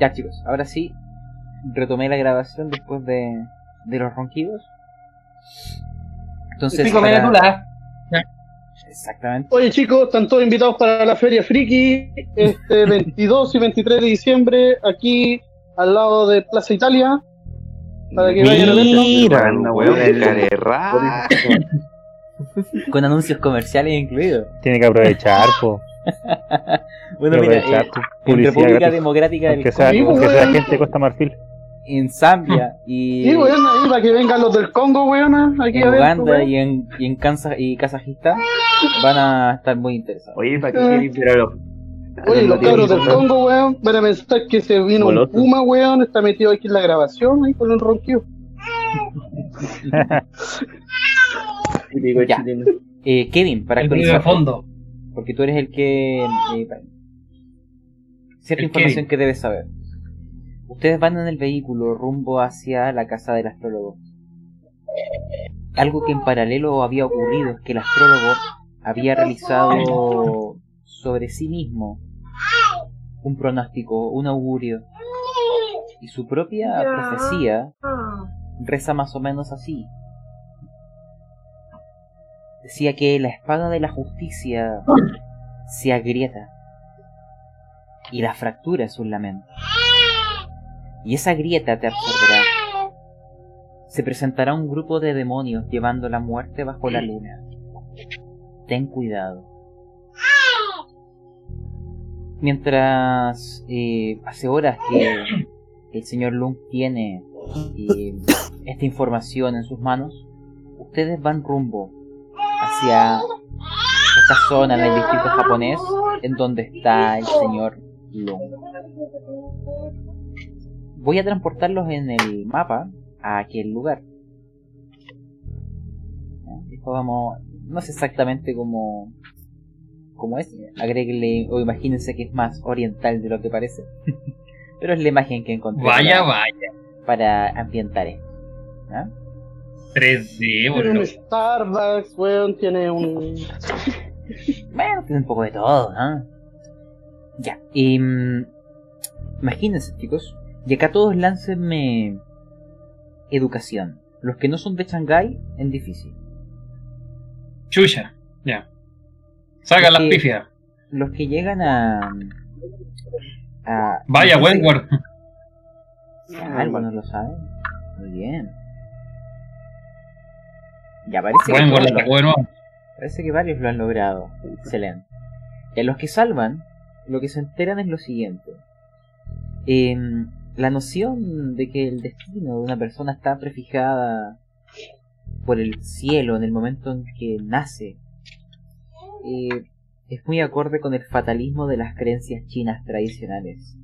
Ya chicos, ahora sí, retomé la grabación después de, de los ronquidos. Entonces, Pico para-. Exactamente. Oye chicos, están todos invitados para la Feria Friki, este 22 y 23 de diciembre, aquí al lado de Plaza Italia, para que vayan a verlo. Mira, una weón. Con anuncios comerciales incluidos. Tiene que aprovechar, po. Bueno, que mira, eh, en República gratis. Democrática del Aunque sea, Congo, aunque sea gente de Costa Marfil. en Zambia y Sí, weón, ahí para que vengan los del Congo, weón, aquí en. Uganda weón. y en, y en Kansas y Kazajistán van a estar muy interesados. Oye, ¿para ver a los Oye, los cabros del Congo. Weón, van a pensar que se vino un puma, weón, está metido aquí en la grabación, ahí con un ronquido. Ya. Eh, Kevin, para El actualizar, fondo. porque tú eres el que... eh, cierta El información Kevin. que debes saber. Ustedes van en el vehículo rumbo hacia la casa del astrólogo. Algo que en paralelo había ocurrido es que el astrólogo había realizado sobre sí mismo un pronóstico, un augurio. Y su propia profecía reza más o menos así. Decía que la espada de la justicia se agrieta y la fractura es un lamento. Y esa grieta te absorberá. Se presentará un grupo de demonios llevando la muerte bajo la luna. Ten cuidado. Mientras eh, hace horas que el señor Lung tiene eh, esta información en sus manos, ustedes van rumbo hacia esta zona en el distrito japonés en donde está el señor. Voy a transportarlos en el mapa a aquel lugar. Después vamos, no sé exactamente cómo, cómo es, agréguenle o imagínense que es más oriental de lo que parece. Pero es la imagen que encontré Vaya, para, vaya. para ambientar esto. ¿ya? 3D, Tiene un boludo. Starbucks, weón, tiene un... Bueno, tiene un poco de todo, ¿no? Ya, mm, imagínense, chicos, y acá todos láncenme educación. Los que no son de Shanghái, en difícil. Chucha. Ya. Saca las pifias. Los que llegan a. a Vaya, no sé- Wentworth. Algunos lo saben. Muy bien. Ya parece que, Wentworth la lo- bueno. parece que varios lo han logrado. Excelente. Y a los que salvan, lo que se enteran es lo siguiente. Em, la noción de que el destino de una persona está prefijada por el cielo en el momento en que nace eh, es muy acorde con el fatalismo de las creencias chinas tradicionales.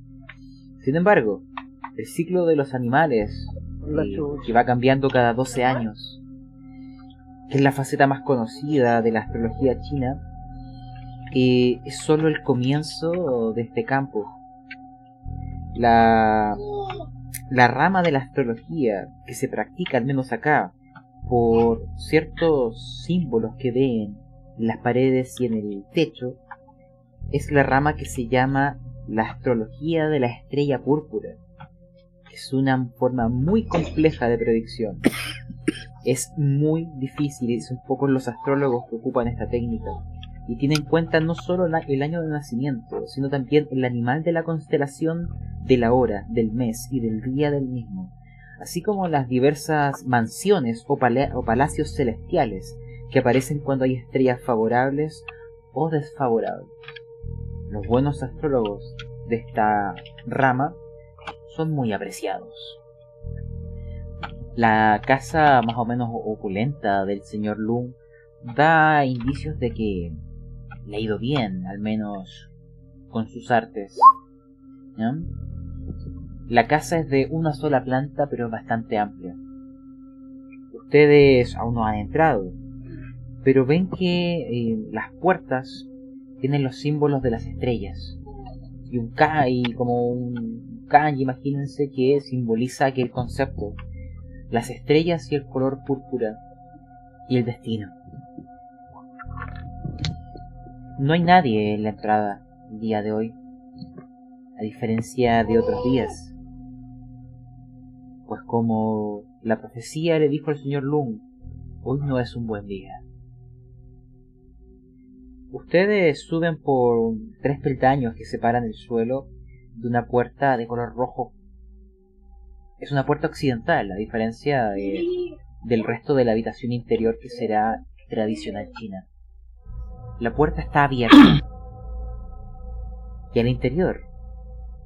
Sin embargo, el ciclo de los animales, eh, que va cambiando cada 12 años, que es la faceta más conocida de la astrología china, eh, es solo el comienzo de este campo. La, la rama de la astrología que se practica, al menos acá, por ciertos símbolos que ven en las paredes y en el techo, es la rama que se llama la astrología de la estrella púrpura. Es una forma muy compleja de predicción. Es muy difícil y son pocos los astrólogos que ocupan esta técnica. Y tiene en cuenta no solo el año de nacimiento, sino también el animal de la constelación de la hora, del mes y del día del mismo, así como las diversas mansiones o palacios celestiales que aparecen cuando hay estrellas favorables o desfavorables. Los buenos astrólogos de esta rama son muy apreciados. La casa más o menos opulenta del señor Lung da indicios de que le ha ido bien, al menos con sus artes. La casa es de una sola planta, pero es bastante amplia. Ustedes aún no han entrado, pero ven que eh, las puertas tienen los símbolos de las estrellas. Y un kai, como un kanji, imagínense, que simboliza aquel concepto. Las estrellas y el color púrpura y el destino. No hay nadie en la entrada el día de hoy. a diferencia de otros días. Pues como la profecía le dijo al señor Lung, hoy no es un buen día. Ustedes suben por tres peldaños que separan el suelo de una puerta de color rojo. Es una puerta occidental, a diferencia de- del resto de la habitación interior que será tradicional china. La puerta está abierta. Y al interior,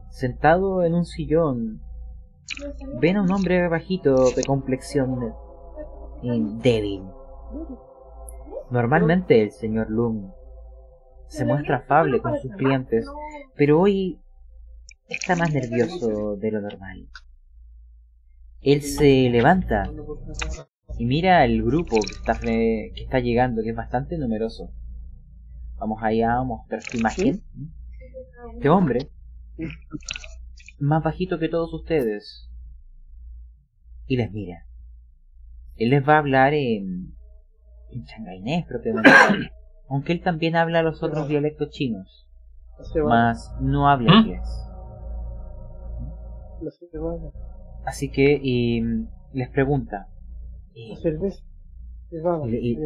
sentado en un sillón, ven a un hombre bajito de complexión eh, débil. Normalmente el señor Lung se muestra afable con sus clientes, pero hoy está más nervioso de lo normal. Él se levanta y mira al grupo que está, que está llegando, que es bastante numeroso. Vamos allá a mostrar su imagen. Este hombre, más bajito que todos ustedes, y les mira. Él les va a hablar en, en changainés propiamente, aunque él también habla los otros dialectos chinos, mas no habla ¿Mm? inglés. Así que y, les pregunta, Y- y-.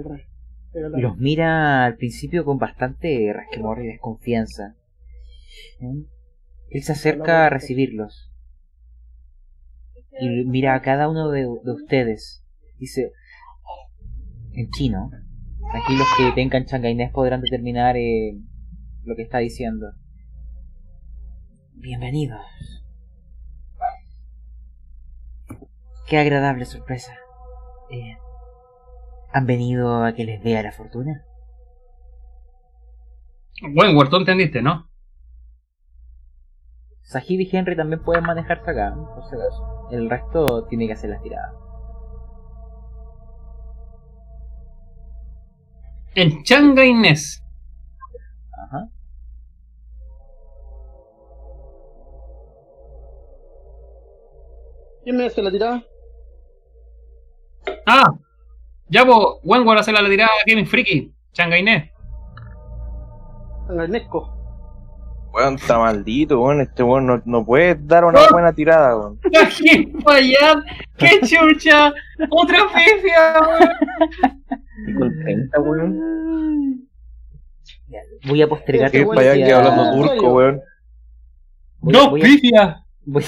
y los mira al principio con bastante resquemor y desconfianza. ¿Mm? Él se acerca a recibirlos y mira a cada uno de, de ustedes. Dice, en chino, aquí los que tengan changainés podrán determinar eh, lo que está diciendo. Bienvenidos. Qué agradable sorpresa. Eh, ¿Han venido a que les vea la fortuna? Buen huerto, entendiste, ¿no? Sahib y Henry también pueden manejarse acá, por si acaso. El resto tiene que hacer las tiradas. En Changainés. Ajá. ¿Quién me hace la tirada? Ah, ya vos, Wenwar hace la tirada a Gaming Freaky. Changainés. Sangarnesco. Weón, está maldito, weón. Este weón no, no puede dar una buena tirada, weón. ¡Qué fallar! ¡Qué chucha! ¡Otra pifia, weón! Y con 30, weón. Ya, Voy a postergar Qué weón para allá decía- quedó hablando ¿En turco, weón. Voy, ¡Dos voy a- pifias! voy-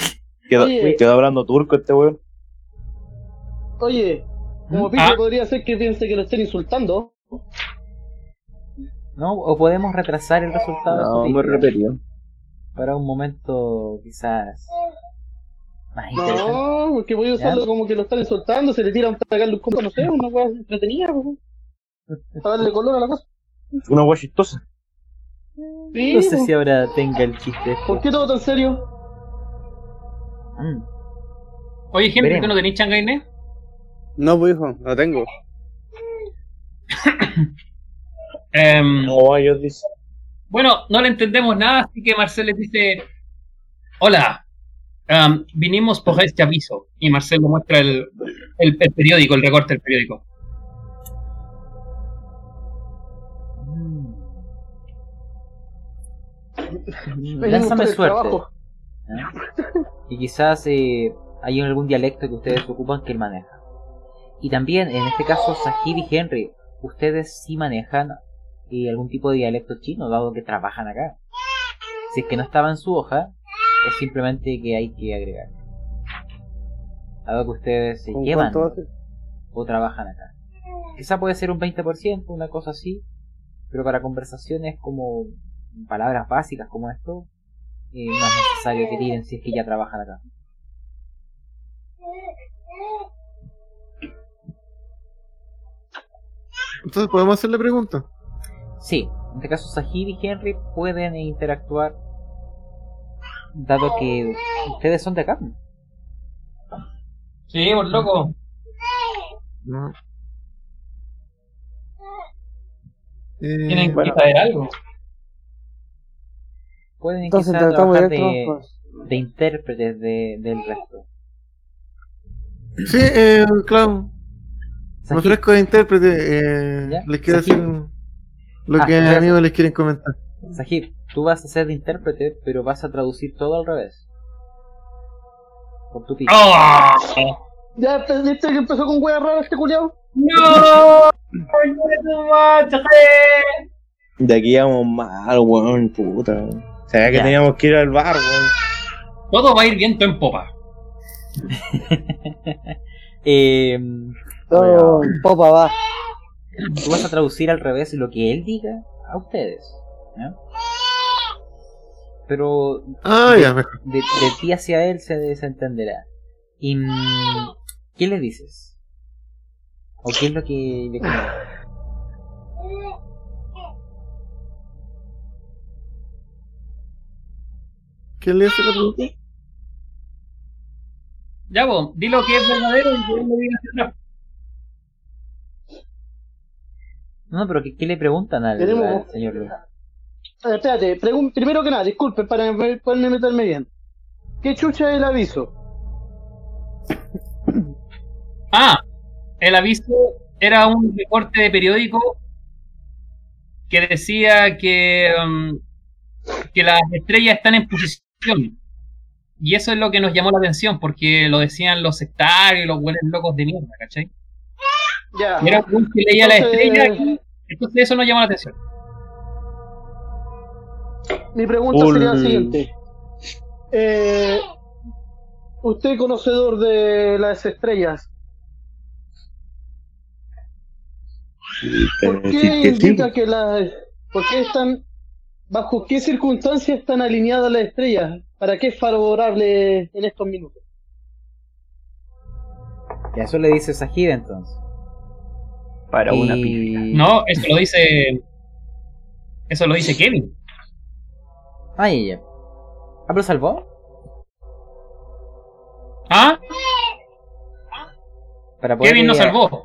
Quedó, Oye. quedó hablando turco este weón. Oye, como ¿Mm? pique Ah. podría ser que piense que lo estén insultando. ¿No? O podemos retrasar el resultado de No, muy repetido. para un momento quizás más interesante. No, porque voy a usarlo ¿Ya? como que lo están insultando, se le tira un tacarle un combo, no sé, una weá entretenida. Para darle color a la cosa. Una weá chistosa. Sí, No sé pues. si ahora tenga el chiste. este. ¿Por qué todo tan serio? Mm. Oye, Henry. ¿tú no tenés Changainés? No, pues hijo, lo tengo. Em, No, ellos dicen. Bueno, no le entendemos nada, así que Marcel les dice: Hola, em, vinimos por este aviso. Y Marcel le muestra el, el, el periódico, el recorte del periódico. Mm. Lánzame suerte. ¿eh? Y quizás eh, hay algún dialecto que ustedes ocupan que él maneja. Y también, en este caso, Sahib y Henry, ustedes sí manejan eh, algún tipo de dialecto chino, dado que trabajan acá. Si es que no estaba en su hoja, es simplemente que hay que agregar. Dado que ustedes se ¿Con llevan o trabajan acá. Quizá puede ser un 20%, una cosa así, pero para conversaciones como palabras básicas como esto, eh, no es necesario que tiren si es que ya trabajan acá. Entonces podemos hacerle preguntas. Sí, en este caso Sahib y Henry pueden interactuar dado que ustedes son de acá. Sí, por loco. No. Tienen Eh, bueno. que saber algo. Pueden entonces tratamos trabajar de, de, trabajar. de intérpretes de, del resto. Sí, eh, claro. Me Sahib, ofrezco de intérprete. Eh, les quiero decir lo Ah, que mis amigos les quieren comentar. Sahib, tú vas a ser de intérprete, pero vas a traducir todo al revés. Por tu pico. ¡Oh! ¿Ya viste que empezó con weas raras este culiao? ¡No! De aquí vamos mal, weón, puta. weón. Sabía que Ya. teníamos que ir al bar, weón. Todo va a ir viento en popa. Eh, Oh, popa va. tú vas a traducir al revés lo que él diga a ustedes. ¿ya? Pero Ah, de, de ti hacia él se desentenderá. ¿Y mm, qué le dices? ¿O qué es lo que le comentas? ¿Quién le hace la pregunta? Ya vos, di lo que es verdadero y que él lo diga hacia atrás. No, pero ¿qué, qué le preguntan al, Tenemos- al señor Luz? Eh, espérate, pregun- primero que nada, disculpe para me- poderme meterme bien. ¿Qué chucha es el aviso? Ah, el aviso era un reporte de periódico que decía que, um, que las estrellas están en posición. Y eso es lo que nos llamó la atención, porque lo decían los sectarios, los buenos locos de mierda, ¿cachai? Ya. Era un que leía la Entonces, estrella, entonces eso nos llamó la atención. Mi pregunta sería la siguiente. Eh, ¿Usted conocedor de las estrellas? ¿Por qué sí. indica que las... ¿Por qué están... ¿Bajo qué circunstancias están alineadas las estrellas? ¿Para qué es favorable en estos minutos? Ya eso le dices a Giva entonces. Para una pifia. No, eso lo dice. Eso lo dice Kevin. Ah, ya. Ah, pero salvó. ¿Ah? Para poder Kevin nos leer- salvó.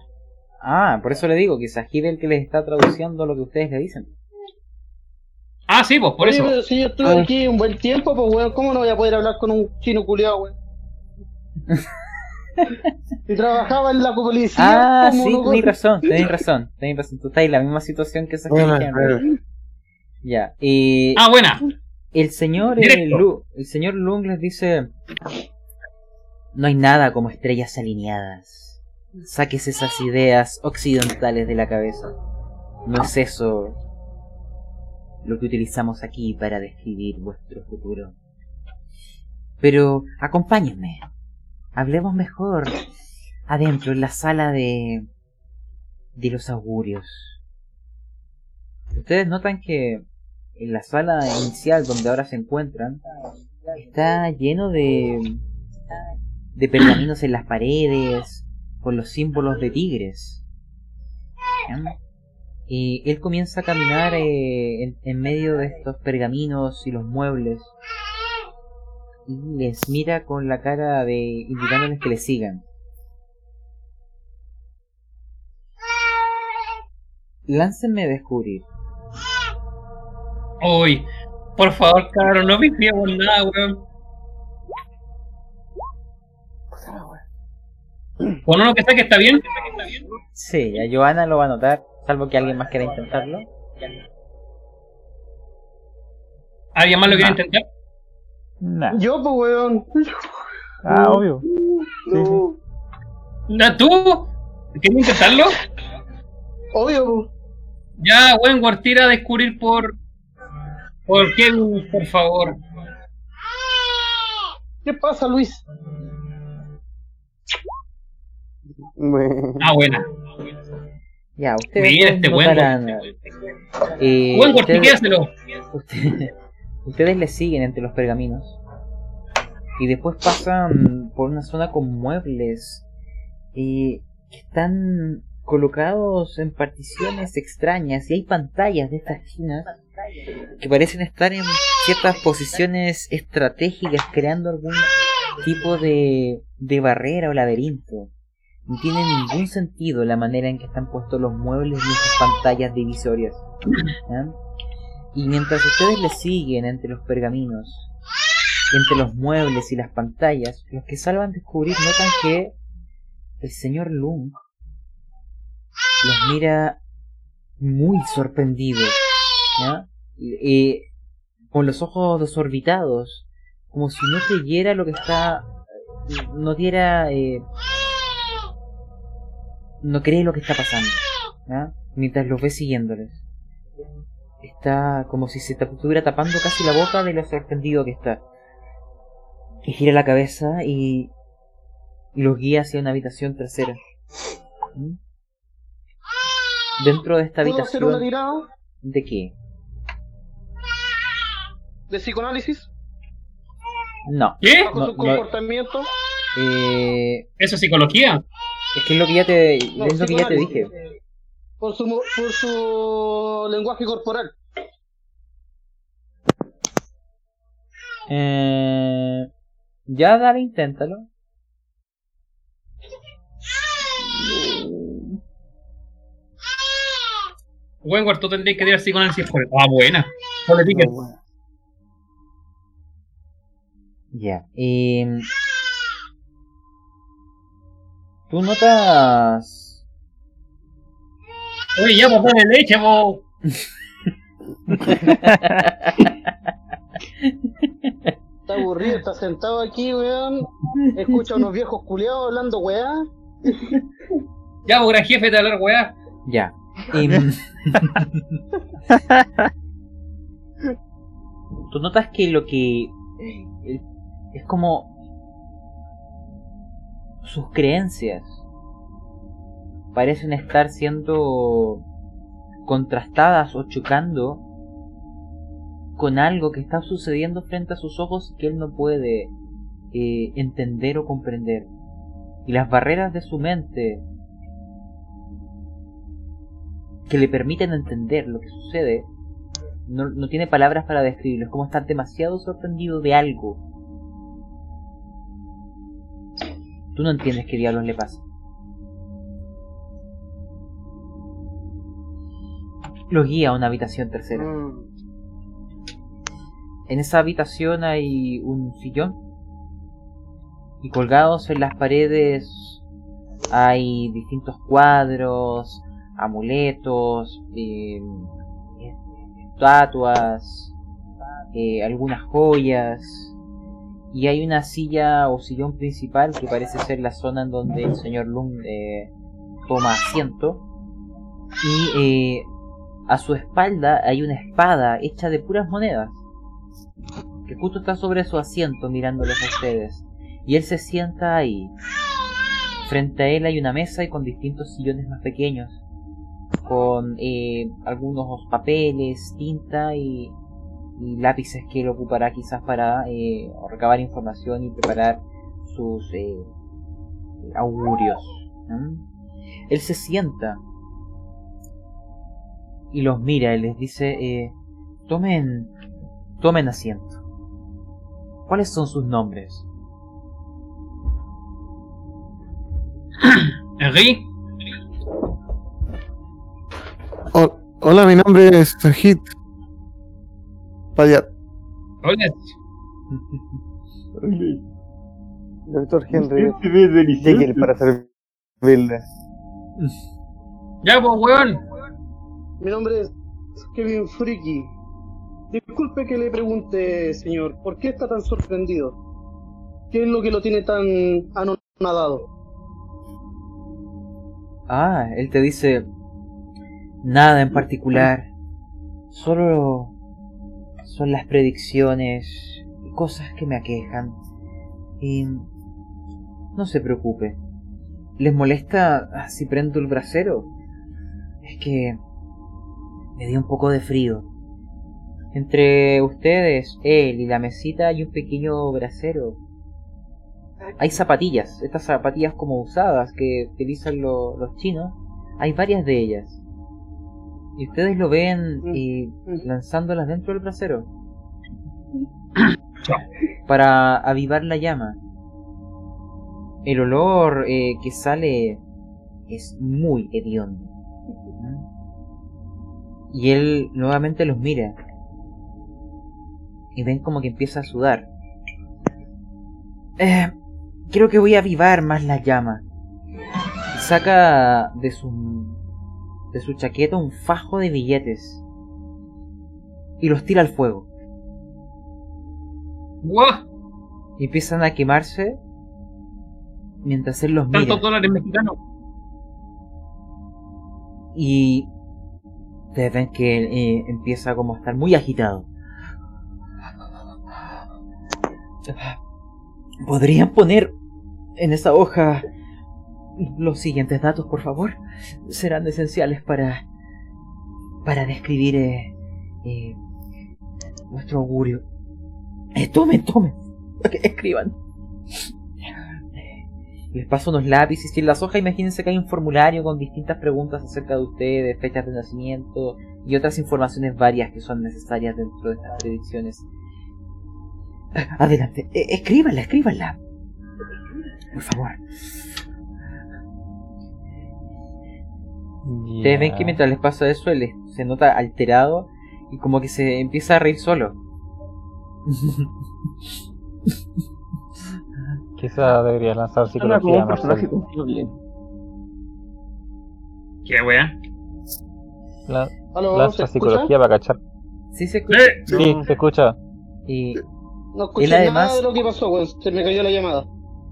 Ah, por eso le digo que es a Giva el que les está traduciendo lo que ustedes le dicen. Ah, sí, pues por Oye, eso. pero si yo estuve Ah. aquí un buen tiempo, pues weón, ¿cómo no voy a poder hablar con un chino culiado, weón? y trabajaba en la policía. Ah, ¿cómo sí, tenéis razón, tenéis razón, tenéis razón. Tú estás en la misma situación que esa Bueno, gente. bueno. Ya, y Ah, buena. el señor eh, Directo. Lu- el señor Lung les dice no hay nada como estrellas alineadas. Saques esas ideas occidentales de la cabeza. No es eso lo que utilizamos aquí para describir vuestro futuro. Pero acompáñenme. Hablemos mejor adentro en la sala de de los augurios. Ustedes notan que en la sala inicial donde ahora se encuentran está lleno de de pergaminos en las paredes con los símbolos de tigres. Y él comienza a caminar eh, en medio de estos pergaminos y los muebles y les mira con la cara de indicándoles que le sigan. Láncenme a descubrir. Uy, por favor, cabrón, no pifiemos nada, weón. Con uno que saque está bien. Sí, a Joana lo va a notar, salvo que alguien más quiera intentarlo. ¿Alguien más lo quiere Ah. intentar? Nah. Yo, pues, weón. Ah, obvio. No. ¿Ya ¿Tú? ¿Quieres intentarlo? Obvio, pues. Ya, tira a descubrir por. Por Kevin, por favor. ¿Qué pasa, Luis? Ah, buena. Ya, ustedes Mira este Wenward. eh, Wenward, ustedes- le siguen entre los pergaminos. Y después pasan por una zona con muebles eh, que están colocados en particiones extrañas. Y hay pantallas de estas chinas que parecen estar en ciertas posiciones estratégicas, creando algún tipo de, de barrera o laberinto. No tiene ningún sentido la manera en que están puestos los muebles y esas pantallas divisorias. Y mientras ustedes le siguen entre los pergaminos, entre los muebles y las pantallas, los que salvan descubrir notan que el señor Lung los mira muy sorprendido. ¿ya? Y con los ojos desorbitados, como si no creyera lo que está, no diera, eh, no cree lo que está pasando, ¿ya? mientras los ve siguiéndoles. Está como si se estuviera tapando casi la boca de lo sorprendido que está. Y gira la cabeza y, y los guía hacia una habitación tercera. ¿Mm? Dentro de esta ¿Puedo hacer una habitación, tirada ¿de qué? de psicoanálisis ¿Qué? bajo No. No, su no. comportamiento? Eh, ¿Eso es psicología? es que es lo que ya te, No, es lo que ya te dije. Por su, mo- por su lenguaje corporal. Eh, ya dale, inténtalo. Wenward, tú tendrías que tirar psicoanálisis por Ah, buena. Ponle ticket. Ya. em, Tú notas. Oye, ya, pues dale leche, po. Está aburrido, está sentado aquí, weón. Escucha a unos viejos culiados hablando, weá. Ya, pues gran jefe de hablar, weá. Ya. em, Tú notas que lo que. eh, Es como. Sus creencias. Parecen estar siendo. contrastadas o chocando. con algo que está sucediendo frente a sus ojos que él no puede eh, entender o comprender. Y las barreras de su mente que le permiten entender lo que sucede, no, no tiene palabras para describirlo. Es como estar demasiado sorprendido de algo. Tú no entiendes qué diablos le pasa. Los guía a una habitación tercera. Mm. En esa habitación hay un sillón y colgados en las paredes hay distintos cuadros, amuletos, eh, estatuas, eh, algunas joyas y hay una silla o sillón principal que parece ser la zona en donde el señor Lung eh, toma asiento y eh, a su espalda hay una espada hecha de puras monedas que justo está sobre su asiento mirándolos a ustedes. Y él se sienta ahí. Frente a él hay una mesa y con distintos sillones más pequeños. Con eh, algunos papeles, tinta y, lápices que él ocupará quizás para eh, recabar información y preparar sus eh, augurios. Él se sienta y los mira y les dice, eh, tomen, tomen asiento. ¿Cuáles son sus nombres? Henry, Oh, hola, mi nombre es Sajid. Payat. hola. Doctor Henry. Jekyll para servirle. Ya, pues, weón. Mi nombre es Kevin Friki. Disculpe que le pregunte, señor, ¿por qué está tan sorprendido? ¿Qué es lo que lo tiene tan anonadado? Ah, él te dice nada en particular. Solo son las predicciones y cosas que me aquejan. Y no se preocupe. ¿Les molesta si prendo el brasero? Es que me dio un poco de frío. Entre ustedes, él y la mesita hay un pequeño brasero. Hay zapatillas, estas zapatillas como usadas que utilizan lo- los chinos. Hay varias de ellas. Y ustedes lo ven eh, lanzándolas dentro del brasero. Para avivar la llama. El olor eh, que sale es muy hediondo. Y él nuevamente los mira. Y ven como que empieza a sudar. Eh, creo que voy a avivar más la llama. Saca de su de su chaqueta un fajo de billetes y los tira al fuego. Y empiezan a quemarse mientras él los mira. Tantos dólares mexicanos. Y ustedes ven que eh, empieza como a estar muy agitado. ¿Podrían poner en esa hoja los siguientes datos, por favor? Serán esenciales para para describir eh, eh, nuestro augurio. Eh, tomen, tomen. Escriban. Les paso unos lápices y en las hojas imagínense que hay un formulario con distintas preguntas acerca de ustedes, fechas de nacimiento y otras informaciones varias que son necesarias dentro de estas predicciones. Adelante, eh, escríbanla, escríbanla. Por favor. Ustedes ven que mientras les pasa eso, él se nota alterado y como que se empieza a reír solo. Quizá debería lanzar Suena como psicología, un personaje confiable. ¿Qué wea? La- ¿Aló? ¿Se lanza escucha? psicología para cachar. Sí se escucha. ¡Eh! Sí, se escucha. Y... No escuché Él además- nada de lo que pasó, weón. Se me cayó la llamada.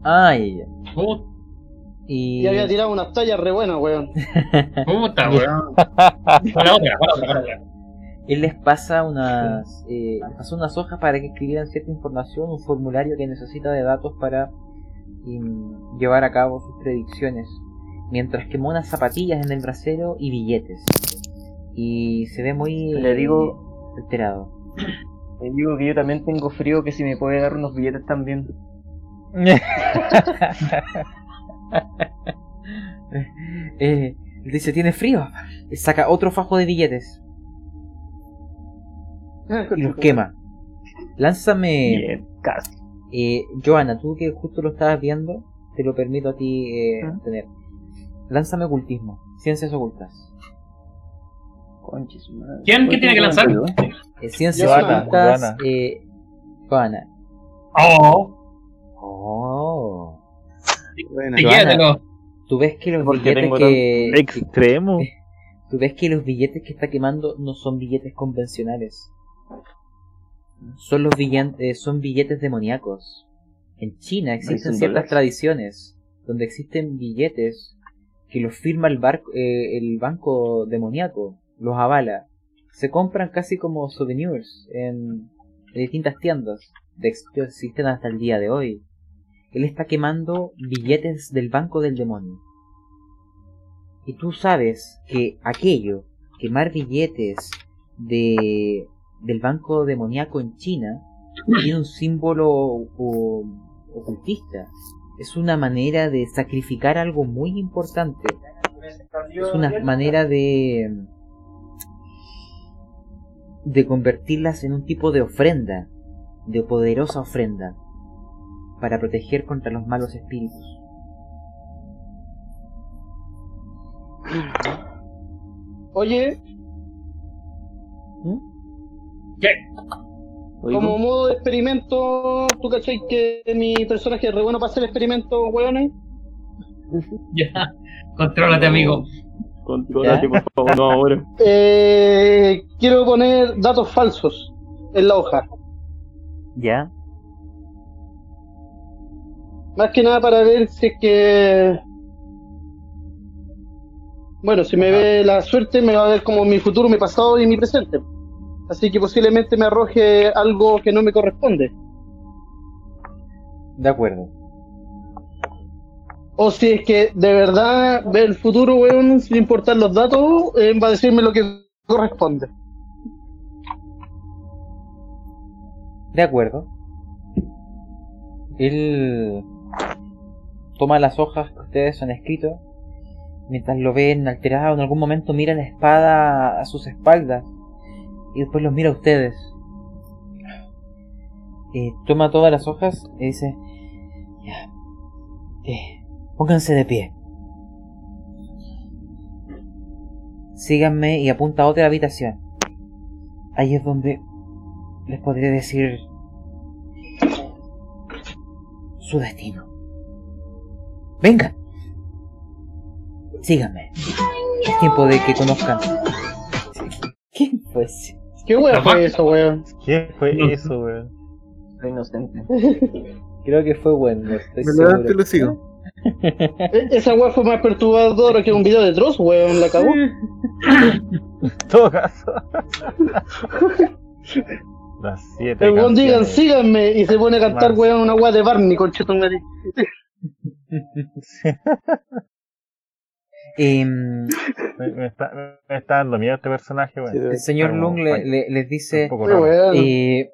Ay, ya. Put- Y... Y había tirado unas tallas re buenas, weón. Puta, weón. Para otra, para otra, para otra. Él les pasa unas, eh, les pasó unas hojas para que escribieran cierta información, un formulario que necesita de datos para mm, llevar a cabo sus predicciones, mientras quemó unas zapatillas en el brasero y billetes. Y se ve muy Le digo- eh, alterado. Le digo que yo también tengo frío, que si me puede dar unos billetes también. Eh, dice, ¿tiene frío? Saca otro fajo de billetes y los quema. Lánzame... Bien, casi. Eh, Joana, tú que justo lo estabas viendo, te lo permito a ti eh, Ah. tener. Lánzame ocultismo, ciencias ocultas. Conche su madre. ¿Quién? ¿Qué tiene que lanzar? Eh, ciencias Joana, ocultas, Joana. eh, Joana. Oh, Oh. Joana. quédatelo. Tú ves que los Porque billetes que- Extremo. tú ves que los billetes que está quemando no son billetes convencionales. Son los billetes, son billetes demoníacos. En China existen ciertas dólares. tradiciones donde existen billetes que los firma el, barco, eh, el banco demoníaco, los avala. Se compran casi como souvenirs en, en distintas tiendas. De hecho, existen hasta el día de hoy. Él está quemando billetes del banco del demonio. Y tú sabes que aquello, quemar billetes de del banco demoníaco en China, tiene un símbolo o- ocultista. Es una manera de sacrificar algo muy importante. Es una manera de de convertirlas en un tipo de ofrenda, de poderosa ofrenda, para proteger contra los malos espíritus. Oye, ¿Qué? Oigo, como modo de experimento, ¿tú cachai que mi personaje es re bueno para hacer experimentos, weones? Ya. Contrólate, amigo. Contrólate, por favor, no ahora. Eh, quiero poner datos falsos en la hoja. ¿Ya? Más que nada para ver si es que... Bueno, si me ve la suerte, me va a ver como mi futuro, mi pasado y mi presente. Así que posiblemente me arroje algo que no me corresponde. De acuerdo. O si es que de verdad ve el futuro, weón, sin importar los datos, eh, va a decirme lo que corresponde. De acuerdo. Él toma las hojas que ustedes han escrito. Mientras lo ven alterado, en algún momento mira la espada a sus espaldas. Y después los mira a ustedes. Eh, toma todas las hojas y dice... Ya. Eh, pónganse de pie. Síganme y apunta a otra habitación. Ahí es donde les podré decir su destino. Vengan. Síganme. Es tiempo de que conozcan. ¿Quién fue ese? ¿Qué weón fue eso, weón? ¿Qué fue No. eso, weón? Soy inocente. Creo que fue bueno. Levanto y lo sigo. E- Esa weá fue más perturbadora que un video de Dross, weón, la cagó. Todo caso. Las 7. El weón digan, síganme, y se pone a cantar, Más. weón, una weá de Barney, conchetumare. Em, Me, me está, me está dando miedo este personaje, weón. el señor Lung le- les dice, eh,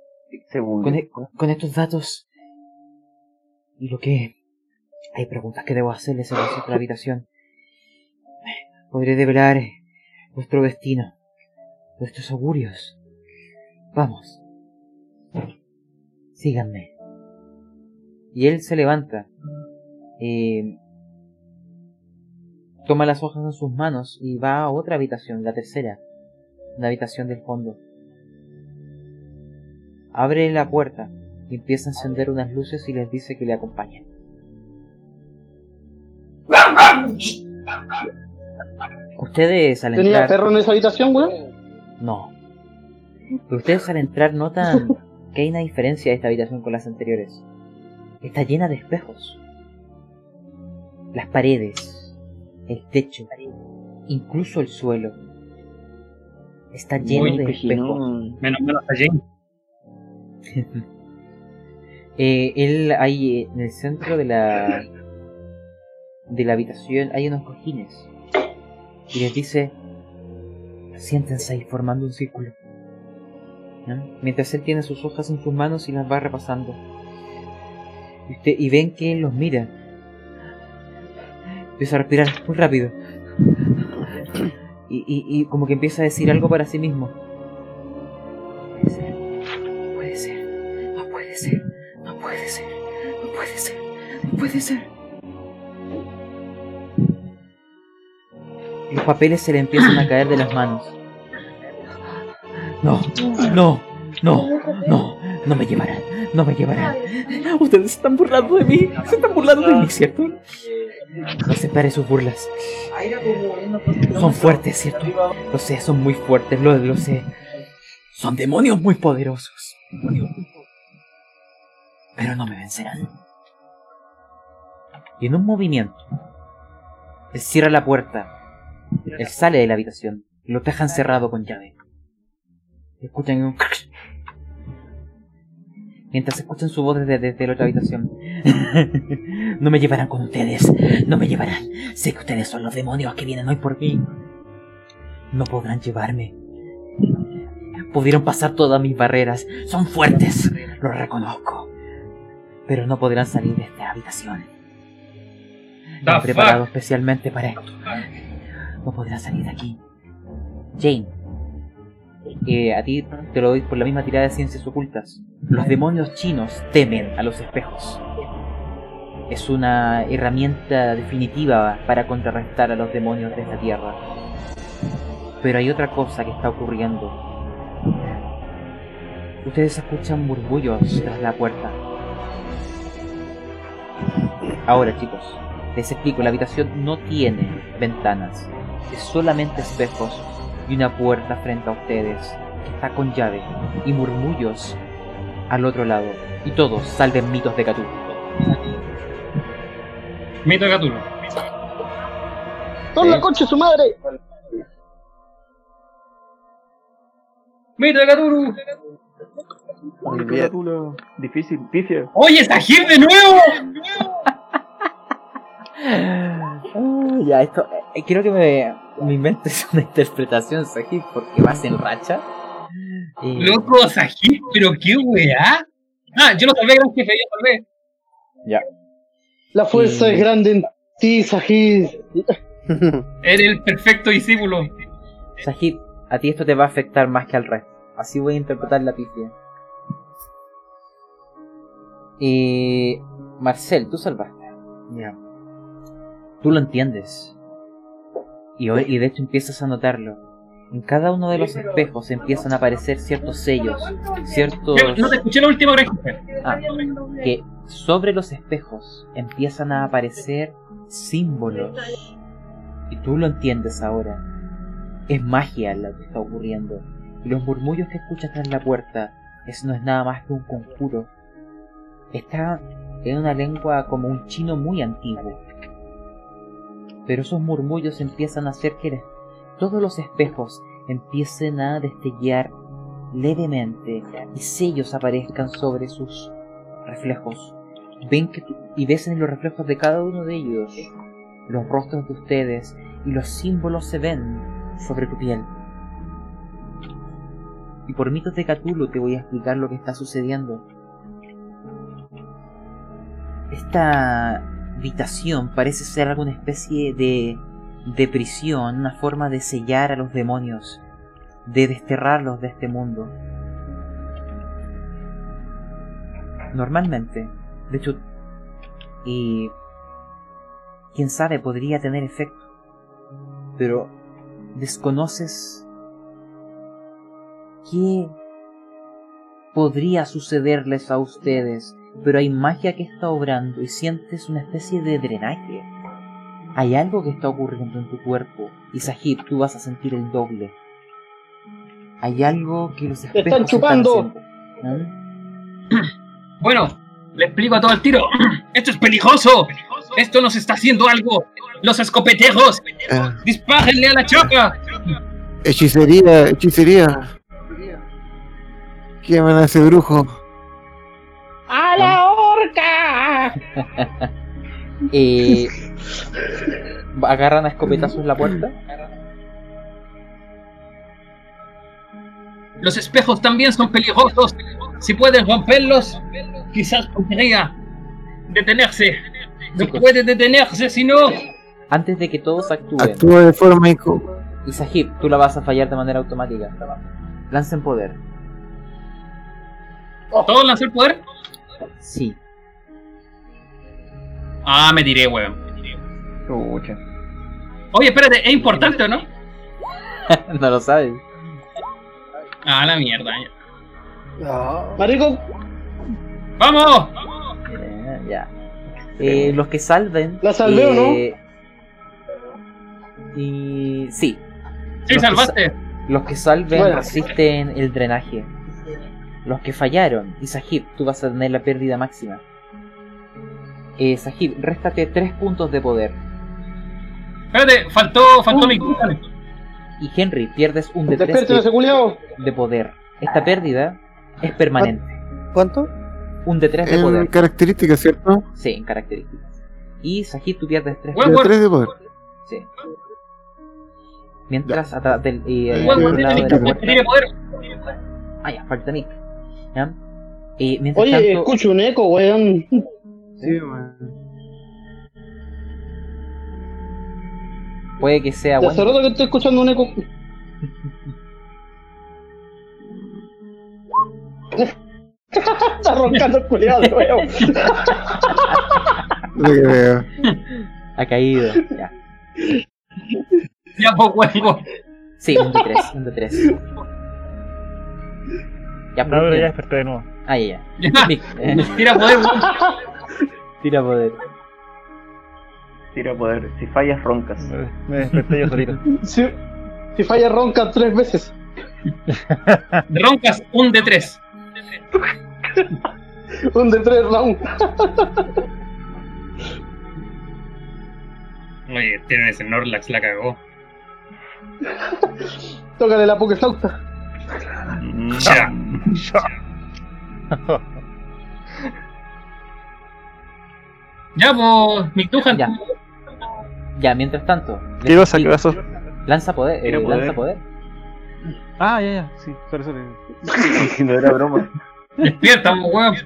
con, e- con estos datos y lo que hay preguntas que debo hacerles en vuestra habitación, podré develar vuestro destino, vuestros augurios. Vamos, síganme. Y él se levanta, eh, toma las hojas en sus manos y va a otra habitación, la tercera, la habitación del fondo. Abre la puerta y empieza a encender unas luces y les dice que le acompañen. Ustedes al ¿Tenía entrar... perro en esa habitación, weón? No. Pero ustedes al entrar notan que hay una diferencia de esta habitación con las anteriores. Está llena de espejos. Las paredes, el techo, incluso el suelo. Está lleno de espejos. Menos menos a Jane. Eh, él hay en el centro de la de la habitación hay unos cojines y les dice siéntense ahí formando un círculo ¿no? mientras él tiene sus hojas en sus manos y las va repasando y, usted, y ven que él los mira empieza a respirar muy rápido. Y, y, y como que empieza a decir algo para sí mismo. Puede ser no puede ser no puede ser no puede ser no puede ser. Los papeles se le empiezan a caer de las manos. No, no, no, no, no me llevarán, no me llevarán. Ustedes se están burlando de mí, se están burlando de mí, ¿cierto? No separe sus burlas. Son fuertes, ¿cierto? Lo sé, son muy fuertes, lo, lo sé. Son demonios muy poderosos. Pero no me vencerán. Y en un movimiento, él cierra la puerta él sale de la habitación y lo dejan cerrado con llave. Escuchan un... Mientras escuchan su voz desde, desde la otra habitación. no me llevarán con ustedes. No me llevarán. Sé que ustedes son los demonios que vienen hoy por mí. No podrán llevarme. Pudieron pasar todas mis barreras. Son fuertes. Lo reconozco. Pero no podrán salir de esta habitación. He preparado especialmente para esto. No podrás salir de aquí. Jane, eh, a ti te lo doy por la misma tirada de ciencias ocultas. Los demonios chinos temen a los espejos. Es una herramienta definitiva para contrarrestar a los demonios de esta tierra. Pero hay otra cosa que está ocurriendo. Ustedes escuchan murmullos tras la puerta. Ahora chicos, les explico, la habitación no tiene ventanas, es solamente espejos y una puerta frente a ustedes que está con llave y murmullos al otro lado. Y todos salven mitos de Cthulhu. Mito de Cthulhu. ¡Son la concha de su madre! Mito de Cthulhu. Muy bien. Difícil, pifia. ¡Oye, Sajir de nuevo! Ah, ya, esto. eh, quiero que me, me inventes una interpretación, Sajid, porque vas en racha. Y- Loco, Sajir, pero qué weá. Ah, yo lo salvé, gran jefe, yo lo salvé. La fuerza Y- es grande en ti, Sajid. Eres el perfecto discípulo. Sajid, a ti esto te va a afectar más que al resto. Así voy a interpretar la pifia. Y. Marcel, tú salvaste. Ya. Tú lo entiendes. Y, hoy- y de hecho empiezas a notarlo. En cada uno de los espejos empiezan a aparecer ciertos sellos, ciertos... No te escuché la última, jefe. Ah, que sobre los espejos empiezan a aparecer símbolos. Y tú lo entiendes ahora. Es magia lo que está ocurriendo. Y los murmullos que escuchas tras la puerta, eso no es nada más que un conjuro Está en una lengua como un chino muy antiguo. Pero esos murmullos empiezan a hacer que todos los espejos empiecen a destellar levemente y sellos aparezcan sobre sus reflejos. Ven que y ves en los reflejos de cada uno de ellos los rostros de ustedes y los símbolos se ven sobre tu piel. Y por mitos de Cthulhu te voy a explicar lo que está sucediendo. Esta habitación parece ser alguna especie de, de prisión, una forma de sellar a los demonios, de desterrarlos de este mundo. Normalmente, de hecho, y quién sabe, podría tener efecto, pero desconoces qué podría sucederles a ustedes, pero hay magia que está obrando y sientes una especie de drenaje. Hay algo que está ocurriendo en tu cuerpo y Sahib, tú vas a sentir el doble. Hay algo que los espejos están chupando! haciendo. ¿Mm? Bueno, le explico a todo el tiro. Esto es peligroso. Esto nos está haciendo algo. Los escopeteros, Ah, dispárenle a la chapa. hechicería, hechicería. Queman a ese brujo. ¡A la horca! Eh, agarran a escopetazos la puerta. Los espejos también son peligrosos. Si pueden romperlos, quizás podría detenerse. No Chicos. puede detenerse si no. Antes de que todos actúen, Actúa de forma y Sahib, tú la vas a fallar de manera automática. Lancen poder. ¿Todos lanzan el poder? Sí. Ah, me tiré, weón. Chucha. Oye, espérate, es importante, ¿o no? no lo sabes. Ah, la mierda. Marico, ¡Vamos! Eh, ya. Eh, los que salven. ¿La salvé o no? eh, Y sí. Sí, Los que salvaste. Los que salven Bueno. resisten el drenaje. Los que fallaron. Y Sahib, tú vas a tener la pérdida máxima. Eh, Sahib, réstate 3 puntos de poder. Espérate, faltó, faltó mi Y Henry, pierdes un de 3 despiérteme ese de, poder. Esta pérdida es permanente. ¿Cuánto? Un de 3 de En poder. características, ¿cierto? Sí, en características. Y Sahib, tú pierdes 3 Bueno, De bueno. tres de poder. Sí. Mientras atrás del eh, bueno, lado de la puerta. Tiene poder. Ah, ya, falta Nick. ¿Ya? Eh, mientras Oye, tanto, escucho un eco, weón. Sí, man. puede que sea Te hace rato que estoy escuchando un eco. Está roncando el culiado, weón. Lo que veo. Ha caído. Ya. Ya, pues, huevo. Sí, un de 3, un de 3. Ya, No, pero ya desperté de nuevo. Ah, ya, Ya. Tira poder, tira poder. Tira poder. Si fallas, roncas. Me, desperté yo solito. Si, si falla ronca tres veces. Roncas un de tres. Un de tres rounds. Oye, tienen ese Norlax, la cagó. Tócale la pokeflauta. Ya. Ya, pues, Mictujan. Ya. Ya, mientras tanto. Lanza poder, eh, poder. lanza poder. Ah, ya, ya. Sí, sorry. Si no era broma. Despierta, pues,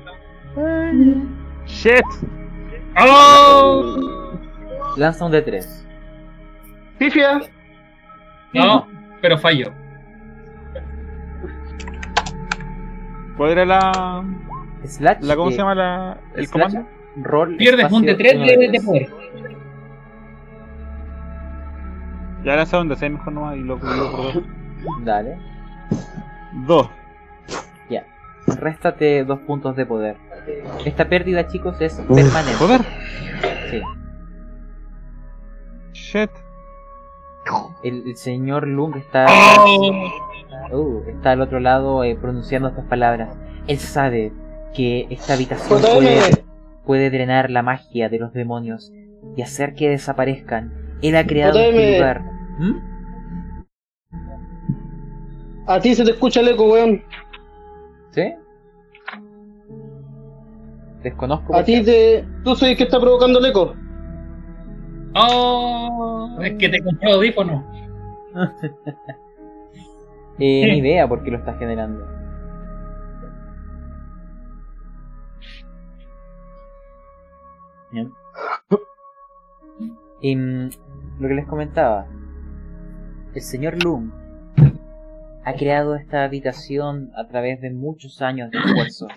weón. Shit. ¡Oh! Lanza un de 3. Pifia. No, pero falló. ¿Cuál era la. Slash. la ¿Cómo eh, se llama la, el slash, comando? Roll. Pierdes un de espacio, tres uno de, de poder. Ya la de hacer mejor nomás y lo lo por dos. Dale. Dos. Ya. Réstate dos puntos de poder. Esta pérdida, chicos, es permanente. ¿Poder? Sí. Shit. El, el señor Lung está, ¡Oh! Uh, está al otro lado eh, pronunciando estas palabras. Él sabe que esta habitación JM. puede, puede drenar la magia de los demonios y hacer que desaparezcan. Él ha creado este lugar. ¿Mm? A ti se te escucha el eco, weón. ¿Sí? Desconozco. A ti te. Tú soy el que está provocando el eco. Oh, es que te compré audífonos. Eh, ni idea por qué lo está generando. Bien. Em, lo que les comentaba, el señor Loom ha creado esta habitación a través de muchos años de esfuerzo.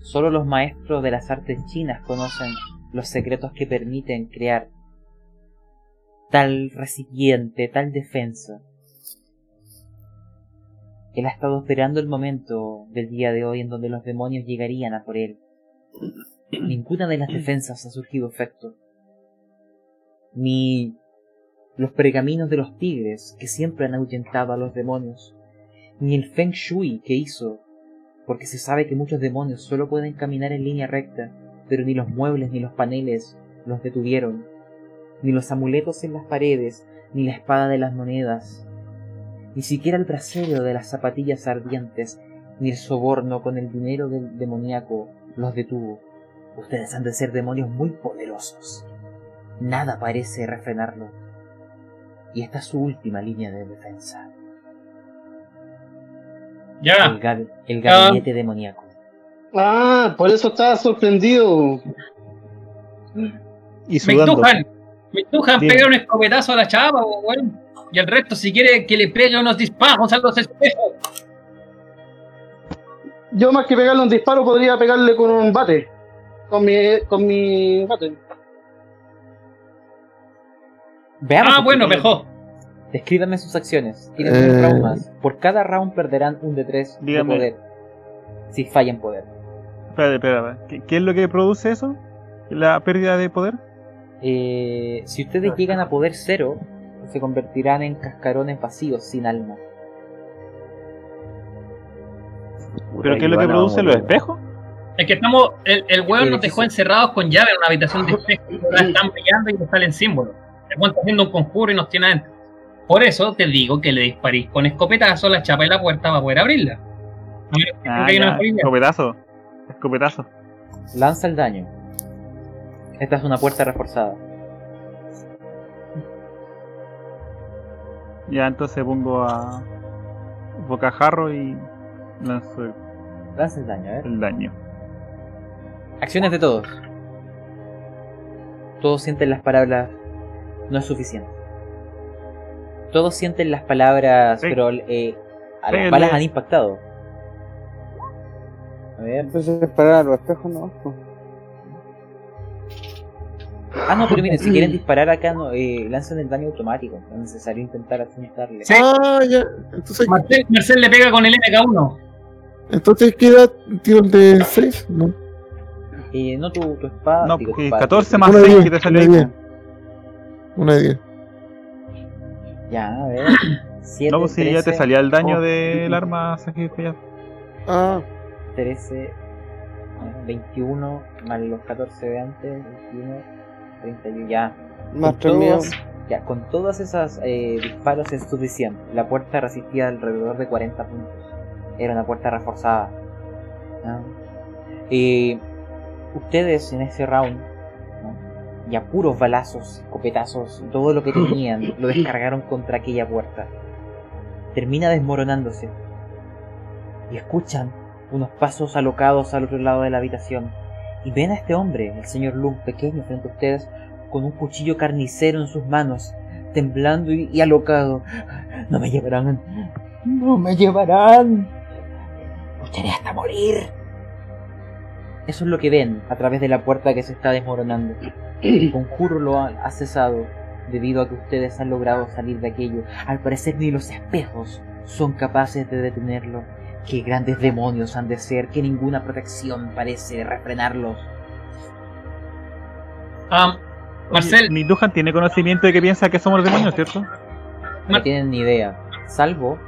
Solo los maestros de las artes chinas conocen los secretos que permiten crear tal recipiente, tal defensa. Él ha estado esperando el momento del día de hoy en donde los demonios llegarían a por él. Ninguna de las defensas ha surgido efecto. Ni los pergaminos de los tigres que siempre han ahuyentado a los demonios. Ni el Feng Shui que hizo, porque se sabe que muchos demonios solo pueden caminar en línea recta, pero ni los muebles ni los paneles los detuvieron. Ni los amuletos en las paredes, ni la espada de las monedas, ni siquiera el brasero de las zapatillas ardientes, ni el soborno con el dinero del demoníaco los detuvo. Ustedes han de ser demonios muy poderosos. Nada parece refrenarlo. Y esta es su última línea de defensa. El, Ya. gab- el gabinete demoníaco. Ah, por eso estaba sorprendido. Y Me empujan. Me pegar un escopetazo a la chava, po, weón. Y el resto, si quiere que le pegue unos disparos a los espejos. Yo más que pegarle un disparo podría pegarle con un bate. Con mi, con mi bate. Veamos. Ah, bueno, mejor. Descríbanme sus acciones. Tienen un Eh. round más. Por cada round perderán un de tres de poder. Si fallan poder. Espérate, espérate. ¿Qué, qué es lo que produce eso? ¿La pérdida de poder? Eh, si ustedes llegan a poder cero, se convertirán en cascarones vacíos sin alma. ¿Pero qué es lo que produce? ¿Los espejos? Es que estamos. El, el El nos dejó encerrados con llave en una habitación de espejos. ahora están brillando y nos salen símbolos. El está haciendo un conjuro y nos tiene adentro. Por eso te digo que le disparís con escopetazo a la chapa de la puerta para poder abrirla. Ah, una. Escopetazo. Escopetazo. Lanza el daño. Esta es una puerta reforzada. Ya, entonces pongo a bocajarro y lanzo Lanza el daño, a ver. el daño. Acciones de todos. Todos sienten las palabras. No es suficiente. Todos sienten las palabras, Sí. pero eh, a las balas han impactado. A ver. Entonces disparar a los espejos, ¿no? Ah, no, pero miren, si quieren disparar acá, no, eh, lancen el daño automático. No es necesario intentar apuntarle. Sí. Ah, ya. Entonces, Marcel, Marcel le pega con el MK1. entonces queda tiro de 6, ¿no? Eh, no tu, tu espada. No, digo, tu eh, espada, 14 tu- más Una de 6 diez, que te salió ahí. diez. Una de 10. Ya, a ver. Siete, No, pues si ya te 13, salía el daño oh, del arma sacrificio ya. Ah, 13, eh, 21, más los 14 de antes, 21, 31, ya. Con 3 míos. todas, ya, con todas esas eh, disparos es suficiente. La puerta resistía alrededor de 40 puntos. Era una puerta reforzada. ¿no? Eh, ustedes en ese round, ¿no? y a puros balazos, escopetazos, todo lo que tenían, lo descargaron contra aquella puerta. Termina desmoronándose. Y escuchan unos pasos alocados al otro lado de la habitación. Y ven a este hombre, el señor Lum, pequeño frente a ustedes, con un cuchillo carnicero en sus manos, temblando y, y alocado. No me llevarán. No me llevarán. Lucharé hasta morir. Eso es lo que ven a través de la puerta que se está desmoronando. El conjuro lo ha, ha cesado debido a que ustedes han logrado salir de aquello. Al parecer ni los espejos son capaces de detenerlo. Qué grandes demonios han de ser que ninguna protección parece refrenarlos. Ah, Marcel, Mi Duhan tiene conocimiento de que piensa que somos demonios, ¿cierto? No tienen ni idea. Salvo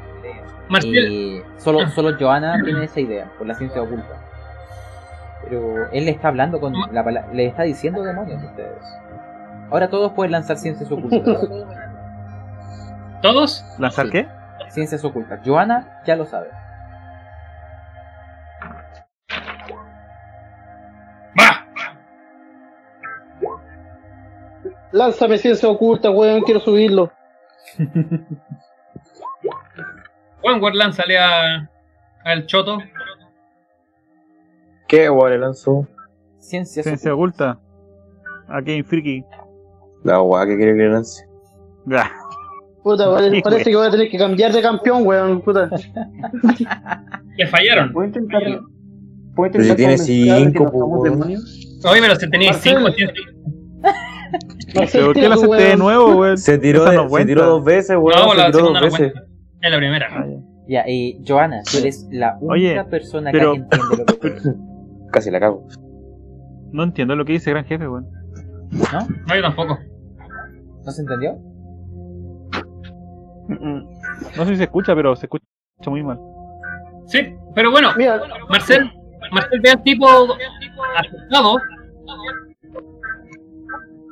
Marcel, Eh, solo, solo Joana tiene esa idea, por la ciencia oculta. Pero él le está hablando con la le está diciendo demonios a ustedes. Ahora todos pueden lanzar ciencias ocultas. ¿todos? ¿Lanzar Sí. qué? ciencias ocultas. Joana ya lo sabe. Lánzame ciencia oculta, weón, quiero subirlo. Juan lánzale a, al choto. ¿Qué, weón, le lanzó? Ciencia, ciencia oculta. A Kevin Friki. La weá que quiere que lance. Puta, weón, parece que voy a tener que cambiar de campeón, weón, puta. Que fallaron. ¿Puedo intentar? ¿Puedo intentar? Pero si tiene 5, no weón. Oye, pero si tenéis ¿Por qué la acepté de nuevo, güey? Se tiró, se tiró dos veces, güey. No, la segunda dos no veces. Es la primera. Ah, ya, y Joana, tú eres la única persona que entiende lo que. Casi la cago. No entiendo lo que dice Gran Jefe, weón. ¿No? No, yo tampoco. ¿No se entendió? No sé si se escucha, pero se escucha muy mal. Sí, pero bueno, Marcel, Marcel ve tipo aceptado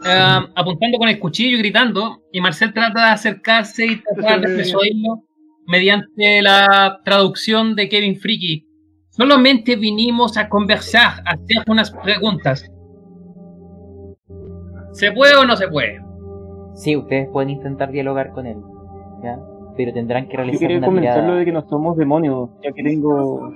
eh, apuntando con el cuchillo y gritando, y Marcel trata de acercarse y tratar de persuadirlo mediante la traducción de Kevin Freaky. Solamente vinimos a conversar, a hacer unas preguntas. ¿Se puede o no se puede? Sí, ustedes pueden intentar dialogar con él. ¿Ya? Pero tendrán que Yo realizar quería una convencerlo tirada. de que no somos demonios, ya que tengo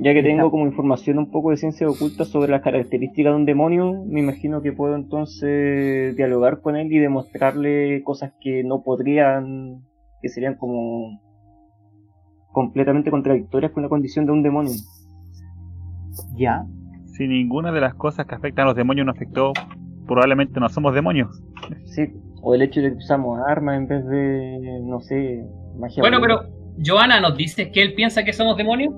ya que tengo como información un poco de ciencia oculta sobre las características de un demonio, me imagino que puedo entonces dialogar con él y demostrarle cosas que no podrían, que serían como completamente contradictorias con la condición de un demonio. Ya. Si ninguna de las cosas que afectan a los demonios nos afectó, probablemente no somos demonios. Sí, o el hecho de que usamos armas en vez de, no sé, magia. Bueno, pero Joana nos dice que él piensa que somos demonios.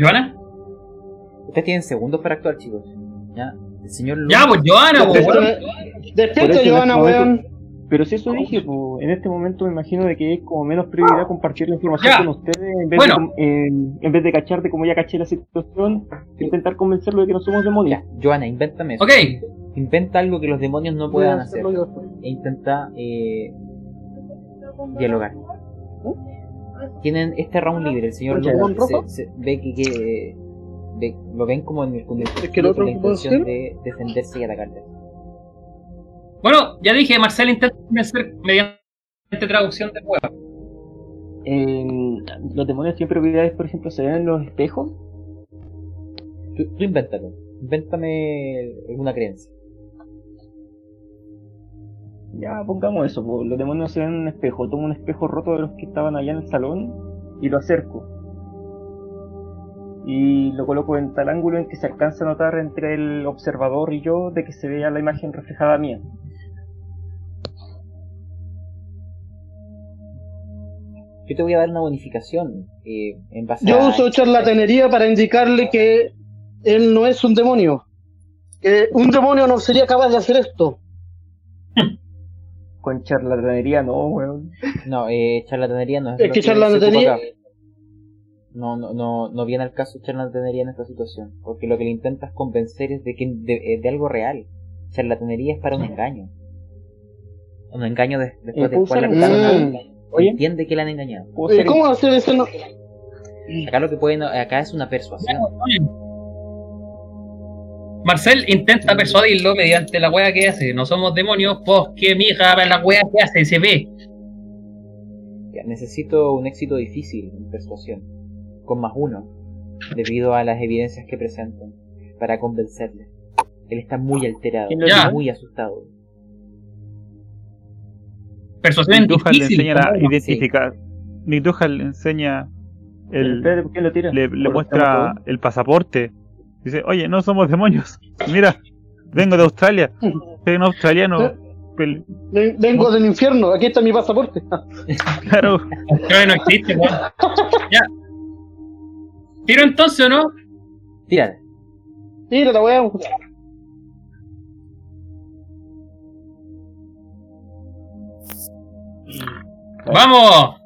¿Joana? Ustedes tienen segundos para actuar, chicos. ¿Ya? El señor Luna- Ya, pues Joana, pues, Despierta, este weón. Pero si eso dije, pues, en este momento me imagino de que es como menos prioridad compartir la información Ya. con ustedes en vez, Bueno. de, en, en vez de cachar de cómo ya caché la situación, intentar convencerlo de que no somos demonios. Ya, Joana, invéntame eso. Ok, Inventa algo que los demonios no puedan hacer. E intenta eh, dialogar. Tienen este round libre. El señor se, se- ve que, que- ve- lo ven como en el, con el Es que el otro con la intención de defenderse y atacarles. bueno, ya dije, Marcel intenta convencer mediante traducción de huevo. Eh, los demonios tienen propiedades, por ejemplo, se ven en los espejos. Tú, tú invéntalo. Invéntame alguna creencia. Ya, pongamos eso, pues, los demonios se ven en un espejo. Tomo un espejo roto de los que estaban allá en el salón y lo acerco. Y lo coloco en tal ángulo en que se alcanza a notar entre el observador y yo de que se vea la imagen reflejada mía. Yo te voy a dar una bonificación eh, en base Yo a... uso charlatanería para indicarle que él no es un demonio. Que un demonio no sería capaz de hacer esto. Con charlatanería no, weón. No, eh, charlatanería no es, Es lo que charlatanería-. No, no, no, no viene al caso charlatanería en esta situación, porque lo que le intentas convencer es de que de, eh, de algo real. Charlatanería es para un engaño. Un engaño de- después del ¿puedo cual la Mm. Oye. entiende que la han engañado. ¿Puedo Eh, ser- ¿Cómo hacer eso? No? Acá lo que pueden, acá es una persuasión. Marcel intenta persuadirlo mediante la wea que hace. No somos demonios, porque mija, la wea que hace se ve. Ya, necesito un éxito difícil en persuasión, con más uno, debido a las evidencias que presentan, para convencerle. Él está muy alterado, ¿Quién lo Ya. muy asustado. Persuasión Nituja le difícil. enseña a identificar. Nituja le enseña el, Espérate, ¿por qué lo tira? le, le ¿Por muestra el pasaporte. Dice, oye, no somos demonios. Mira, vengo de Australia. Soy un australiano. Vengo del infierno, aquí está mi pasaporte. Claro, Creo que no existe, weón. Ya. ¿Tiro entonces o no? Tírale. Mira la weá. ¡Vamos!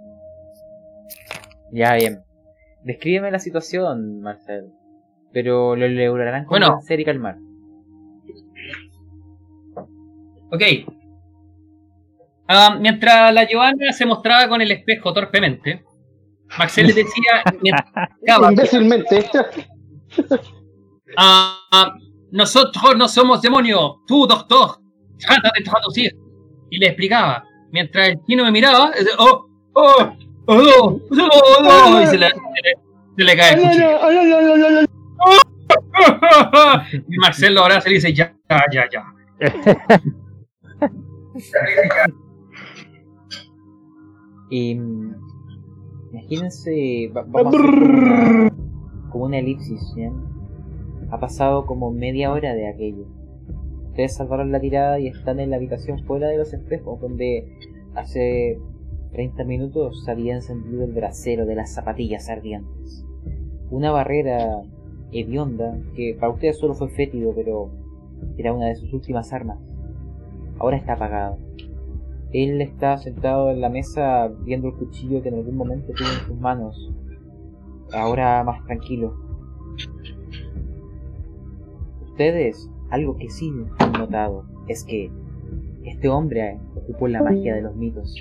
Ya, bien. Descríbeme la situación, Marcel. Pero lo lograrán Bueno. convencer y calmar. Ok. Ah, mientras la Joana se mostraba con el espejo torpemente, Maxel le decía, Imbécilmente. ah, nosotros no somos demonios, tú doctor, trata de traducir. Y le explicaba, mientras el chino me miraba, eh, oh, oh, oh, oh, oh, oh, y se le, se le- se le cae el Y Marcel lo abraza y le dice, ya, ya, ya. Y imagínense, va- vamos a hacer como una, como una elipsis, ¿ya? Ha pasado como media hora de aquello. Ustedes salvaron la tirada y están en la habitación fuera de los espejos, donde hace 30 minutos se había encendido el brasero de las zapatillas ardientes. Una barrera hedionda que para ustedes solo fue fétido, pero era una de sus últimas armas. Ahora está apagado. Él está sentado en la mesa viendo el cuchillo que en algún momento tuvo en sus manos. Ahora más tranquilo. Ustedes, algo que sí han notado es que este hombre ocupó la magia de los mitos.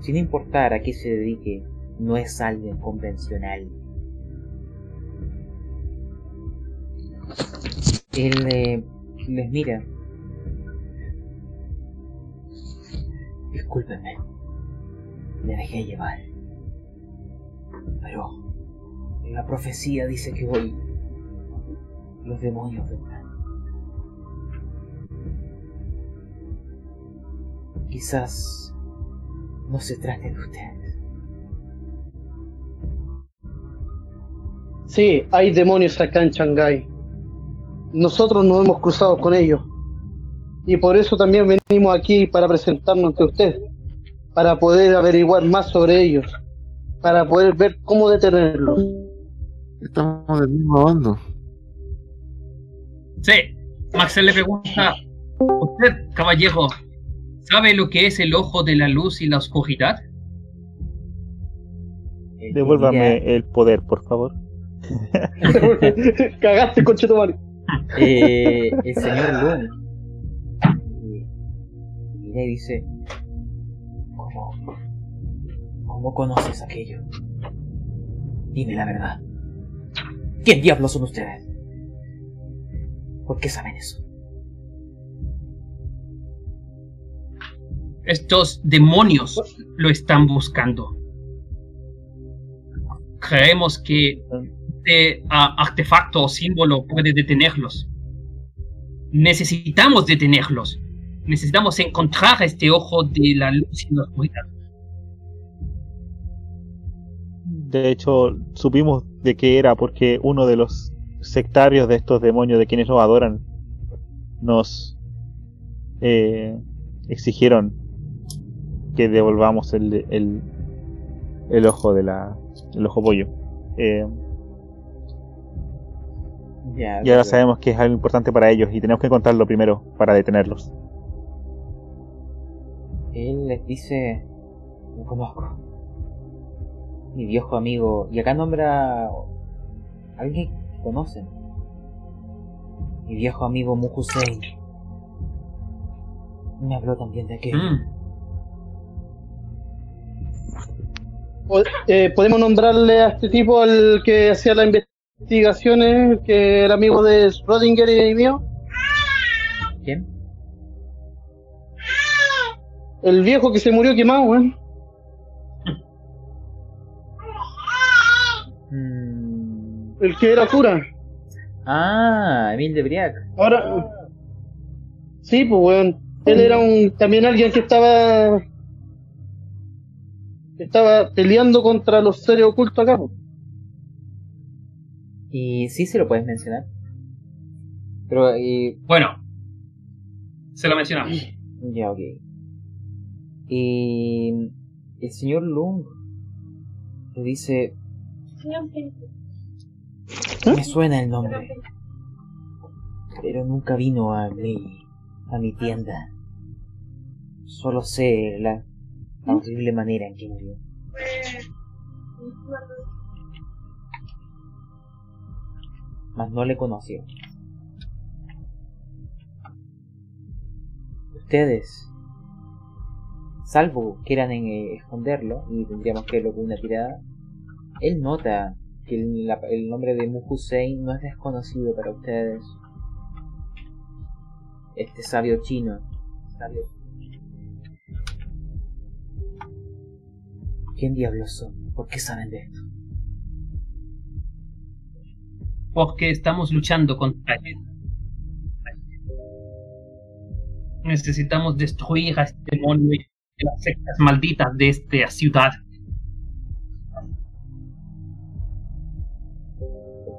Sin importar a qué se dedique, no es alguien convencional. Él eh, les mira Discúlpenme. Me dejé llevar. Pero la profecía dice que hoy los demonios vendrán. Quizás no se trate de ustedes. Sí, hay demonios acá en Shanghái. Nosotros nos hemos cruzado con ellos. Y por eso también venimos aquí para presentarnos ante usted. Para poder averiguar más sobre ellos. Para poder ver cómo detenerlos. Estamos del mismo bando. Sí, Maxel le pregunta, ¿usted, caballero, sabe lo que es el ojo de la luz y la oscuridad? Devuélvame el poder, por favor. Cagaste, conchetumare. Eh, el señor Loom eh, mira y dice ¿Cómo? ¿Cómo conoces aquello? Dime la verdad. ¿Quién diablos son ustedes? ¿Por qué saben eso? Estos demonios lo están buscando. Creemos que este artefacto o símbolo puede detenerlos. Necesitamos detenerlos. Necesitamos encontrar este ojo de la luz y la oscuridad. De hecho, supimos de qué era porque uno de los sectarios de estos demonios de quienes nos adoran nos eh, exigieron que devolvamos el, el, el ojo de la el ojo pollo. Eh, Ya, y ahora sabemos que es algo importante para ellos y tenemos que encontrarlo primero para detenerlos. Él les dice, lo conozco. Mi viejo amigo, y acá nombra a alguien que conocen. Mi viejo amigo Mukusei. Me habló también de aquello. Mm. Eh, Podemos nombrarle a este tipo al que hacía las investigaciones, que era amigo de Schrödinger y mío. ¿Quién? El viejo que se murió quemado, weón. Mm, El que era cura. Ah, Emil de Briac. Ahora. Sí, pues, weón. Él era un también alguien que estaba. que estaba peleando contra los seres ocultos acá, pues. Y sí se lo puedes mencionar. Pero, y, Bueno, se lo mencionamos. ya, ok. Y el señor Lung le dice, me suena el nombre, pero nunca vino a mi, a mi tienda. Solo sé la la horrible manera en que murió. Mas no le conoció. Ustedes, salvo quieran eh, esconderlo y tendríamos que verlo con una tirada, él nota que el, nombre de Mu Hussein no es desconocido para ustedes. Este sabio chino. sabio- ¿Quién diablos son? ¿Por qué saben de esto? Porque estamos luchando contra él. Necesitamos destruir a este demonio y las sectas malditas de esta ciudad.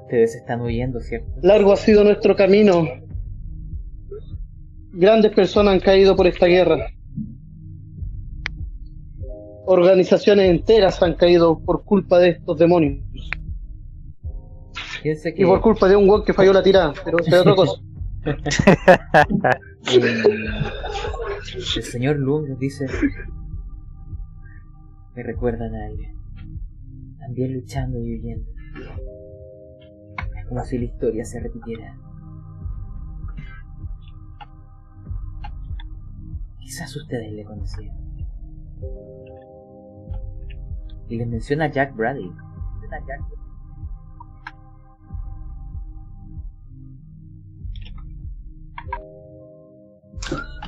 Ustedes están huyendo, ¿cierto? Largo ha sido nuestro camino. Grandes personas han caído por esta guerra. Organizaciones enteras han caído por culpa de estos demonios. Piense que Y por culpa de un gol que falló la tirada, pero es otra cosa. el señor Lung nos dice me recuerdan a alguien. También luchando y huyendo. Es como si la historia se repitiera. Quizás ustedes le conocían. Y les menciona a Jack Brady. Menciona a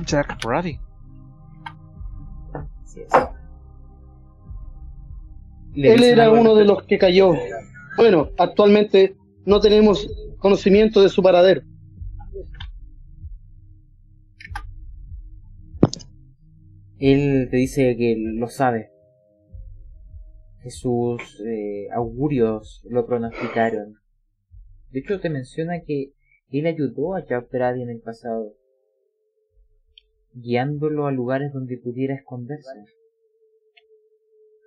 Jack Brady. Así es. Le Él era uno de los que cayó. Bueno, actualmente no tenemos conocimiento de su paradero. Él te dice que lo sabe. Que sus eh, augurios lo pronosticaron. De hecho, te menciona que él ayudó a Jack Brady en el pasado, guiándolo a lugares donde pudiera esconderse.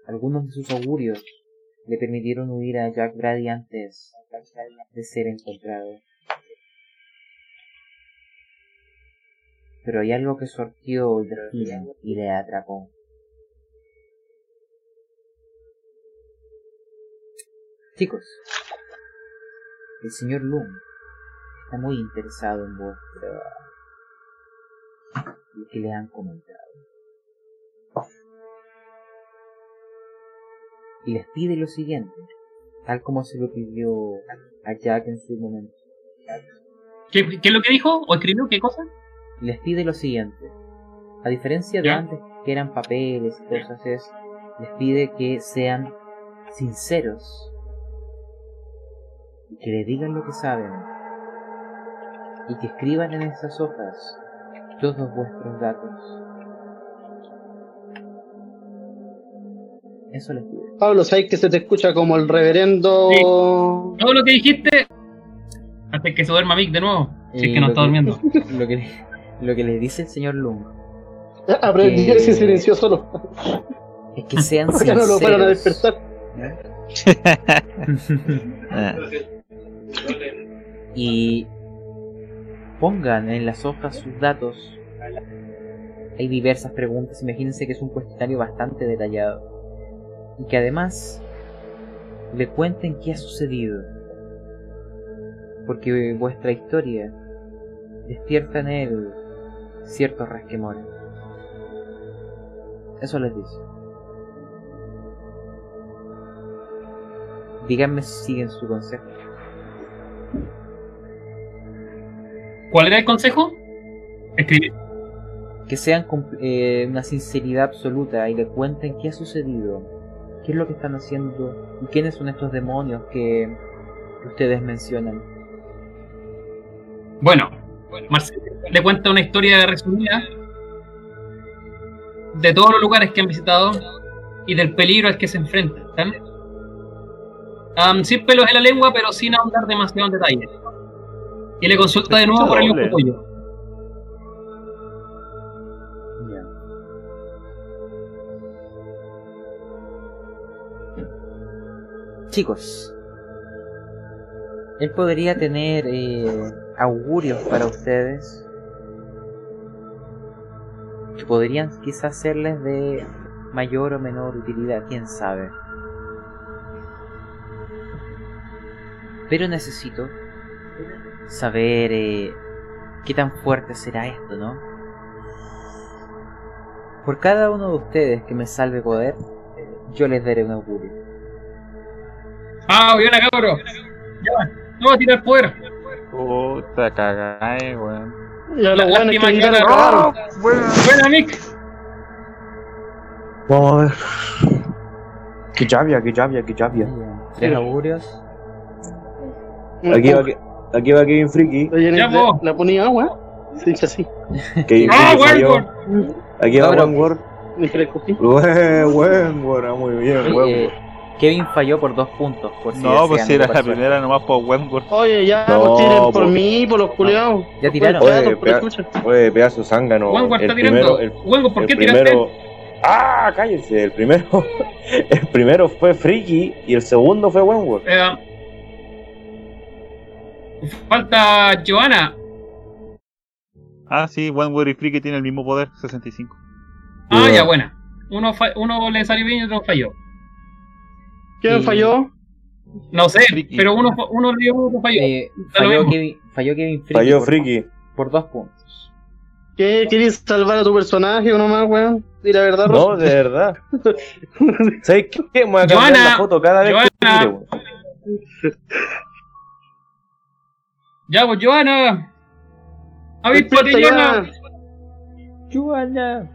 Algunos de sus augurios le permitieron huir a Jack Brady antes de ser encontrado. Pero hay algo que sortió el destino y le atrapó. Chicos, el señor Loom está muy interesado en vuestra... lo que le han comentado. Y les pide lo siguiente, tal como se lo pidió a Jack en su momento. ¿Qué, qué es lo que dijo? ¿O escribió? ¿Qué cosa? les pide lo siguiente. A diferencia de ¿Ya? antes que eran papeles y cosas, es, les pide que sean sinceros y que le digan lo que saben y que escriban en esas hojas todos vuestros datos. Eso les pide. Pablo, ¿sabes que se te escucha como el reverendo? Todo lo que dijiste. Antes que se duerma Mick de nuevo. Si es que no está durmiendo. Lo que, lo que les dice el señor Lung Aprendí Que- a se silenció solo. es que sean Ya no lo fueron a sinceros. despertar. Ah, y pongan en las hojas sus datos. Hay diversas preguntas, imagínense que es un cuestionario bastante detallado. Y que además le cuenten qué ha sucedido. Porque vuestra historia despierta en él ciertos resquemores. Eso les dice. Díganme si siguen su consejo. ¿Cuál era el consejo? Escribir. que sean eh, una sinceridad absoluta y le cuenten qué ha sucedido, qué es lo que están haciendo y quiénes son estos demonios que, que ustedes mencionan. Bueno, Marcelo le cuenta una historia resumida de todos los lugares que han visitado y del peligro al que se enfrentan. Am, sin pelos en la lengua, pero sin ahondar demasiado en detalles. Y le consulta de nuevo por el tuyo. Chicos, él podría tener eh, augurios para ustedes que podrían quizás serles de mayor o menor utilidad, quién sabe. Pero necesito saber eh, qué tan fuerte será esto, ¿no? Por cada uno de ustedes que me salve poder, eh, yo les daré un augurio. Ah, bien acá, bro. Ya, no va a tirar poder. Puta cagáis, weón. Ya los buenos Lástima que la ahora- cagaron. Buena, Nick. Vamos a ver. Qué llavia, qué llavia, qué llavia. Tres augurios. Aquí va, aquí va Kevin Friki. Oye, Ya, ¿le-. ¿La ponía agua? Dice así. Kevin ¡Ah, Friki falló. Wentworth! Aquí va No, Wentworth. Le buen, bueno, muy bien, Wentworth. Kevin falló por dos puntos. Por si No, pues si era la primera nomás por Wentworth. Oye, ya, No, pues tiren por po. mí, por los culiados. Ya tiraron. Oye, chucha. Oye, pedazo zángano. Wentworth está tirando. Wentworth, ¿por el qué primero. tiraste? ¡Ah! Cállense. El primero. El primero fue Friki y el segundo fue Wentworth. Eh, falta Joana. Ah, sí, Wentworth y Friki tienen el mismo poder, 65. Ah, Ya. ya, buena. Uno, fa- uno le salió bien y otro falló. ¿Quién Y- falló? No sé, Friki. pero uno, uno le dio uno otro falló. Eh, falló. Kevin, falló Kevin Friki. Falló por, Friki. por dos puntos. ¿Qué? ¿Querías salvar a tu personaje o nomás, weón? Di la verdad, No, de verdad. ¿Sabes qué? Me voy a cambiar Joana, la foto cada vez que Joana. tire, weón. Ya, pues Joana. Avíspate, Joana. ya. Joana.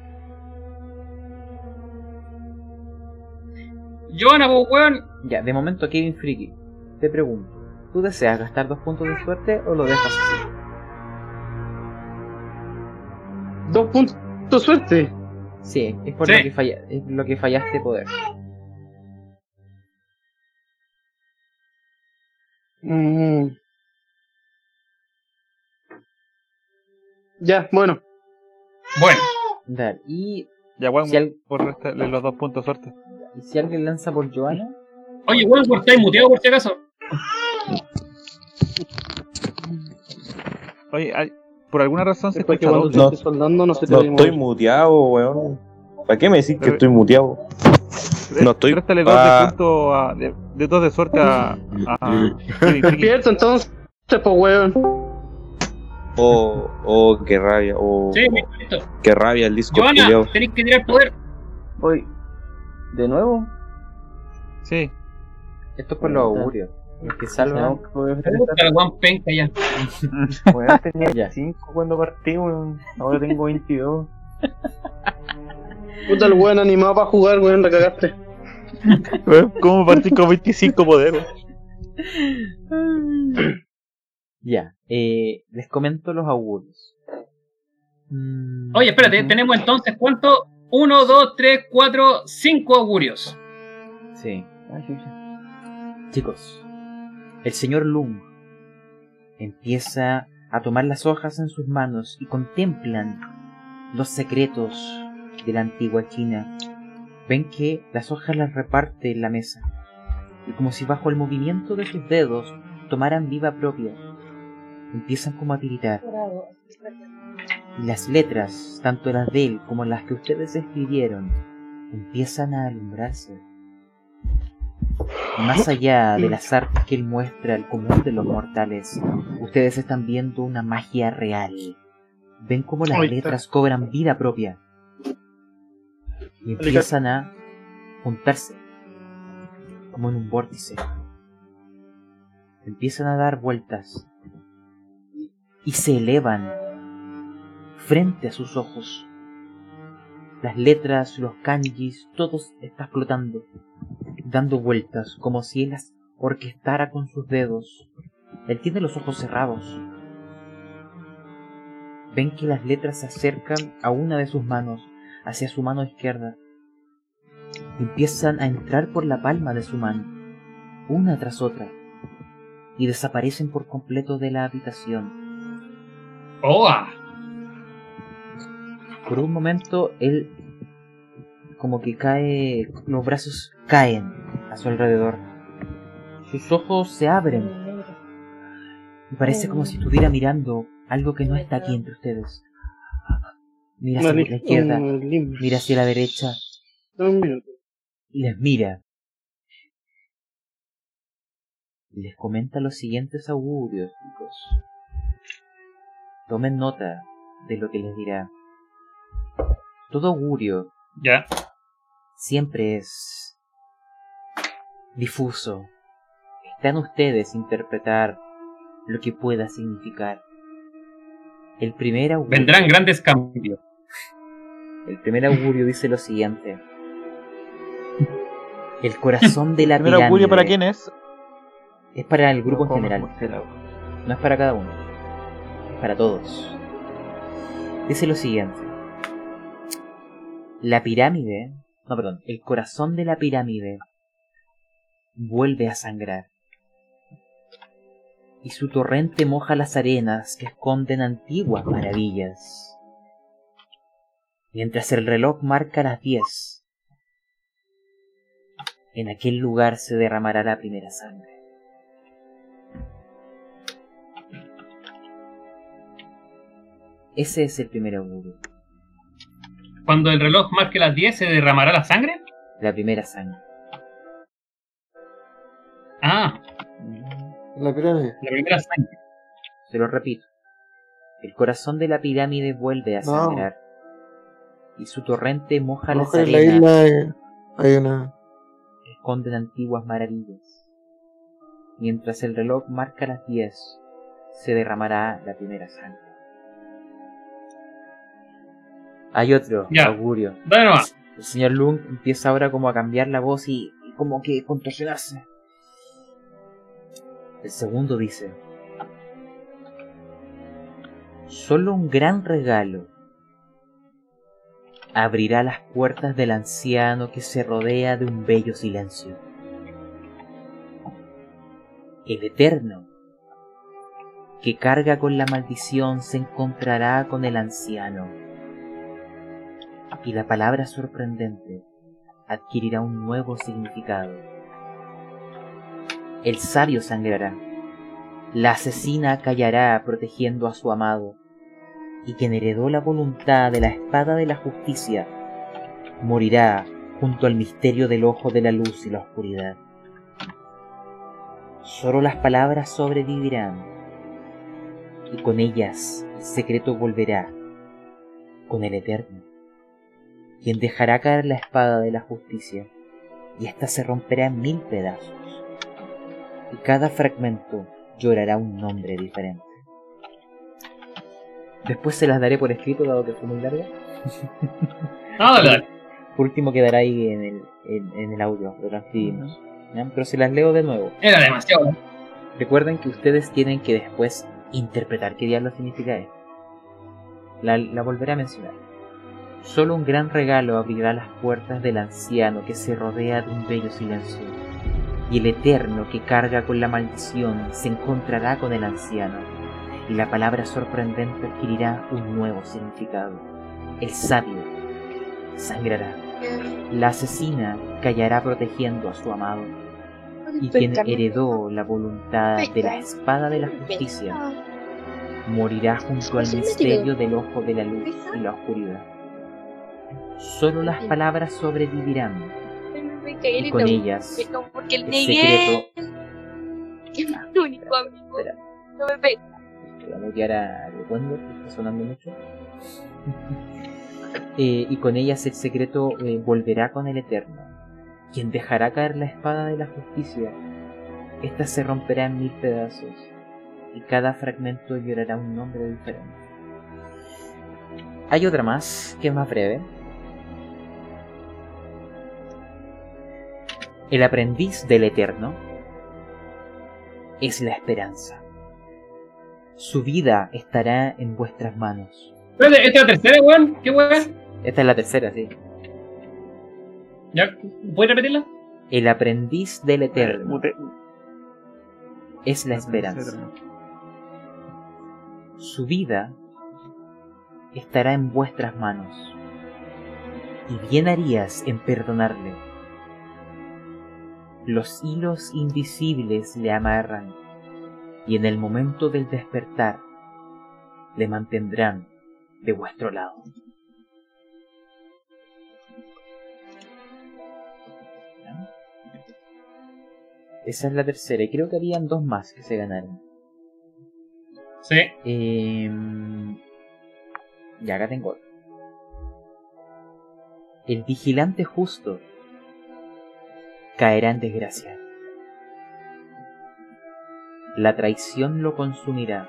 Joana, pues weón. Ya, de momento Kevin Friki. Te pregunto. ¿Tú deseas gastar dos puntos de suerte o lo dejas así? Dos puntos de suerte. Sí, es por Sí. Lo, que falla, es lo que fallaste poder. Mm. Ya, bueno. Bueno, Dale, y, Ya, Wentworth, si, al- por restarle los dos puntos de suerte. y si alguien lanza por Joana, oye, Wentworth, ¿estáis muteado por si acaso? Oye, hay- por alguna razón se Después que cuando te soldando no se te No a estoy muteado, weón. ¿Para qué me decís que estoy muteado? No estoy- Réstale dos Ah. de puntos a- de, de dos de suerte a, a. Despierta entonces, pues weón. Oh, oh, qué rabia. Oh, Sí, listo. qué rabia el disco Joana, tenéis que tirar poder. Oye, ¿de nuevo? Sí, esto es por los augurios. Los que salvan. No, weón penca ya. Weón, tenía Ya. 5 cuando partí, weón. Ahora tengo 22. Puta el weón animado para jugar, weón, la cagaste. ¿cómo partí con 25 poderes? Ya, eh, les comento los augurios. Mm, Oye, espérate, tenemos entonces cuánto? 1, 2, 3, 4, 5 augurios. Sí, chicos. El señor Lung empieza a tomar las hojas en sus manos y contemplan los secretos de la antigua China. Ven que las hojas las reparte en la mesa y como si bajo el movimiento de sus dedos tomaran vida propia, empiezan como a tiritar. Y las letras, tanto las de él como las que ustedes escribieron, empiezan a alumbrarse. Más allá de las artes que él muestra al común de los mortales, ustedes están viendo una magia real. Ven cómo las letras cobran vida propia. Y empiezan a juntarse, como en un vórtice. Empiezan a dar vueltas. Y se elevan frente a sus ojos. Las letras, los kanjis, todo está flotando dando vueltas como si él las orquestara con sus dedos. Él tiene los ojos cerrados. Ven que las letras se acercan a una de sus manos, hacia su mano izquierda. Empiezan a entrar por la palma de su mano, una tras otra, y desaparecen por completo de la habitación. ¡Oa! Por un momento él como que cae, los brazos caen a su alrededor. Sus ojos se abren y parece como si estuviera mirando algo que no está aquí entre ustedes. Mira hacia la izquierda, mira hacia la derecha y les mira. Y les comenta los siguientes augurios, chicos. Tomen nota de lo que les dirá. Todo augurio Ya. siempre es difuso. Está en ustedes interpretar lo que pueda significar. El primer augurio, Vendrán grandes cambios. el primer augurio dice lo siguiente. El corazón de la ¿Primer augurio para quién es? es para el grupo en general, no es para cada uno, para todos. Dice lo siguiente. La pirámide, no, perdón, el corazón de la pirámide vuelve a sangrar. Y su torrente moja las arenas que esconden antiguas maravillas. Mientras el reloj marca las diez, en aquel lugar se derramará la primera sangre. Ese es el primer augurio, Cuando el reloj marque las 10, ¿se derramará la sangre? la primera sangre. Ah, La pirámide. la primera sangre. Se lo repito. El corazón de la pirámide vuelve a No. sangrar. Y su torrente moja las la arenas isla eh, hay una. que esconden antiguas maravillas. Mientras el reloj marca las 10, se derramará la primera sangre. Hay otro Ya. augurio. Dale nomás. El señor Lung empieza ahora como a cambiar la voz y, y como que contorsionarse. El segundo dice, solo un gran regalo abrirá las puertas del anciano que se rodea de un bello silencio. El eterno que carga con la maldición se encontrará con el anciano y la palabra sorprendente adquirirá un nuevo significado. El sabio sangrará, la asesina callará protegiendo a su amado, y quien heredó la voluntad de la espada de la justicia morirá junto al misterio del ojo de la luz y la oscuridad. Solo las palabras sobrevivirán, y con ellas el secreto volverá con el Eterno quien dejará caer la espada de la justicia, y ésta se romperá en mil pedazos, y cada fragmento llorará un nombre diferente. Después se las daré por escrito, dado que fue muy larga. No, dale. Por último quedará ahí en el, en, en el audio, lo transcribimos. Pero se las leo de nuevo. Era demasiado. Recuerden que ustedes tienen que después interpretar qué diablo significa esto. La, la volveré a mencionar. Solo un gran regalo abrirá las puertas del anciano que se rodea de un bello silencio. Y el eterno que carga con la maldición se encontrará con el anciano. Y la palabra sorprendente adquirirá un nuevo significado. El sabio sangrará. La asesina callará protegiendo a su amado. Y quien heredó la voluntad de la espada de la justicia morirá junto al misterio del ojo de la luz y la oscuridad. Solo las palabras sobrevivirán y con ellas el secreto. es mi único amigo. No me que está sonando mucho. Eh, y con ellas el secreto eh, volverá con el Eterno, quien dejará caer la espada de la justicia. Esta se romperá en mil pedazos, y cada fragmento llorará un nombre diferente. Hay otra más, que es más breve. El aprendiz del Eterno es la esperanza. Su vida estará en vuestras manos. Espérate, ¿esta es la tercera, weón? ¿Qué weón? Esta es la tercera, sí. ¿Ya? ¿Puedes repetirla? El aprendiz del Eterno Mute- es la esperanza. Su vida estará en vuestras manos. Y bien harías en perdonarle los hilos invisibles le amarran, y en el momento del despertar le mantendrán de vuestro lado. Esa es la tercera, y creo que habían dos más que se ganaron. Sí. Em, eh, y acá tengo otra. El vigilante justo caerá en desgracia. La traición lo consumirá,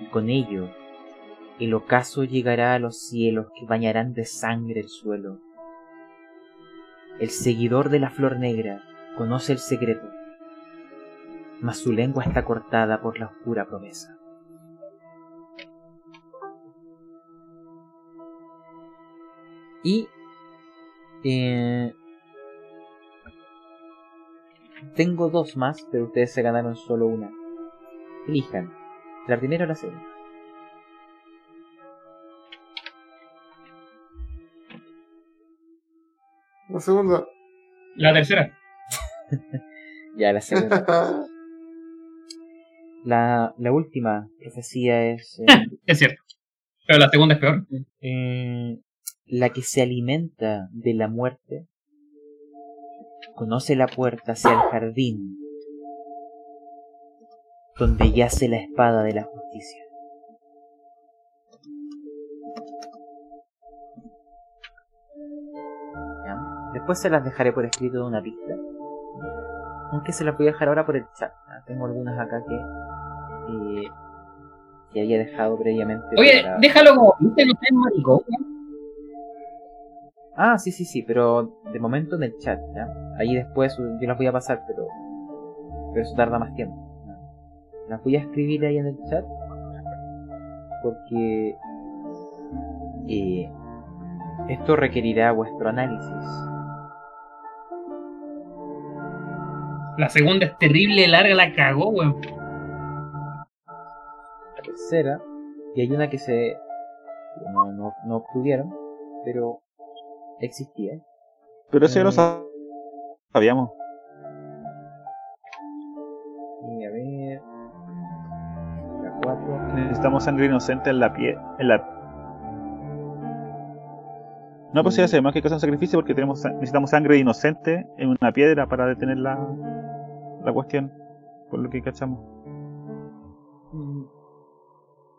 y con ello el ocaso llegará a los cielos que bañarán de sangre el suelo. El seguidor de la flor negra conoce el secreto, mas su lengua está cortada por la oscura promesa. Y eh, tengo dos más, pero ustedes se ganaron solo una. Elijan, la primera o la segunda. La segunda. La tercera. Ya, la segunda. La, la última profecía es eh, Es cierto. Pero la segunda es peor. eh, la que se alimenta de la muerte. Conoce la puerta hacia el jardín donde yace la espada de la justicia. ¿Ya? Después se las dejaré por escrito de una pista. Aunque se las voy a dejar ahora por el chat. ¿ya? Tengo algunas acá que, eh, que había dejado previamente. Oye, para- déjalo como viste, seas maricón. Ah, sí, sí, sí, pero de momento en el chat, ¿ya? Ahí después yo las voy a pasar, pero, pero eso tarda más tiempo. ¿ya? Las voy a escribir ahí en el chat porque eh, esto requerirá vuestro análisis. La segunda es terrible, larga, la cagó, weón. La tercera, y hay una que se no, no, no obtuvieron, pero existía. Pero eso ya lo Eh, sab- sabíamos. Y a ver. La 4. Necesitamos sangre inocente en la piel. En la... No pues ya sabemos que hay que hacer un sacrificio porque tenemos, necesitamos sangre inocente en una piedra para detener la, la cuestión. Por lo que cachamos.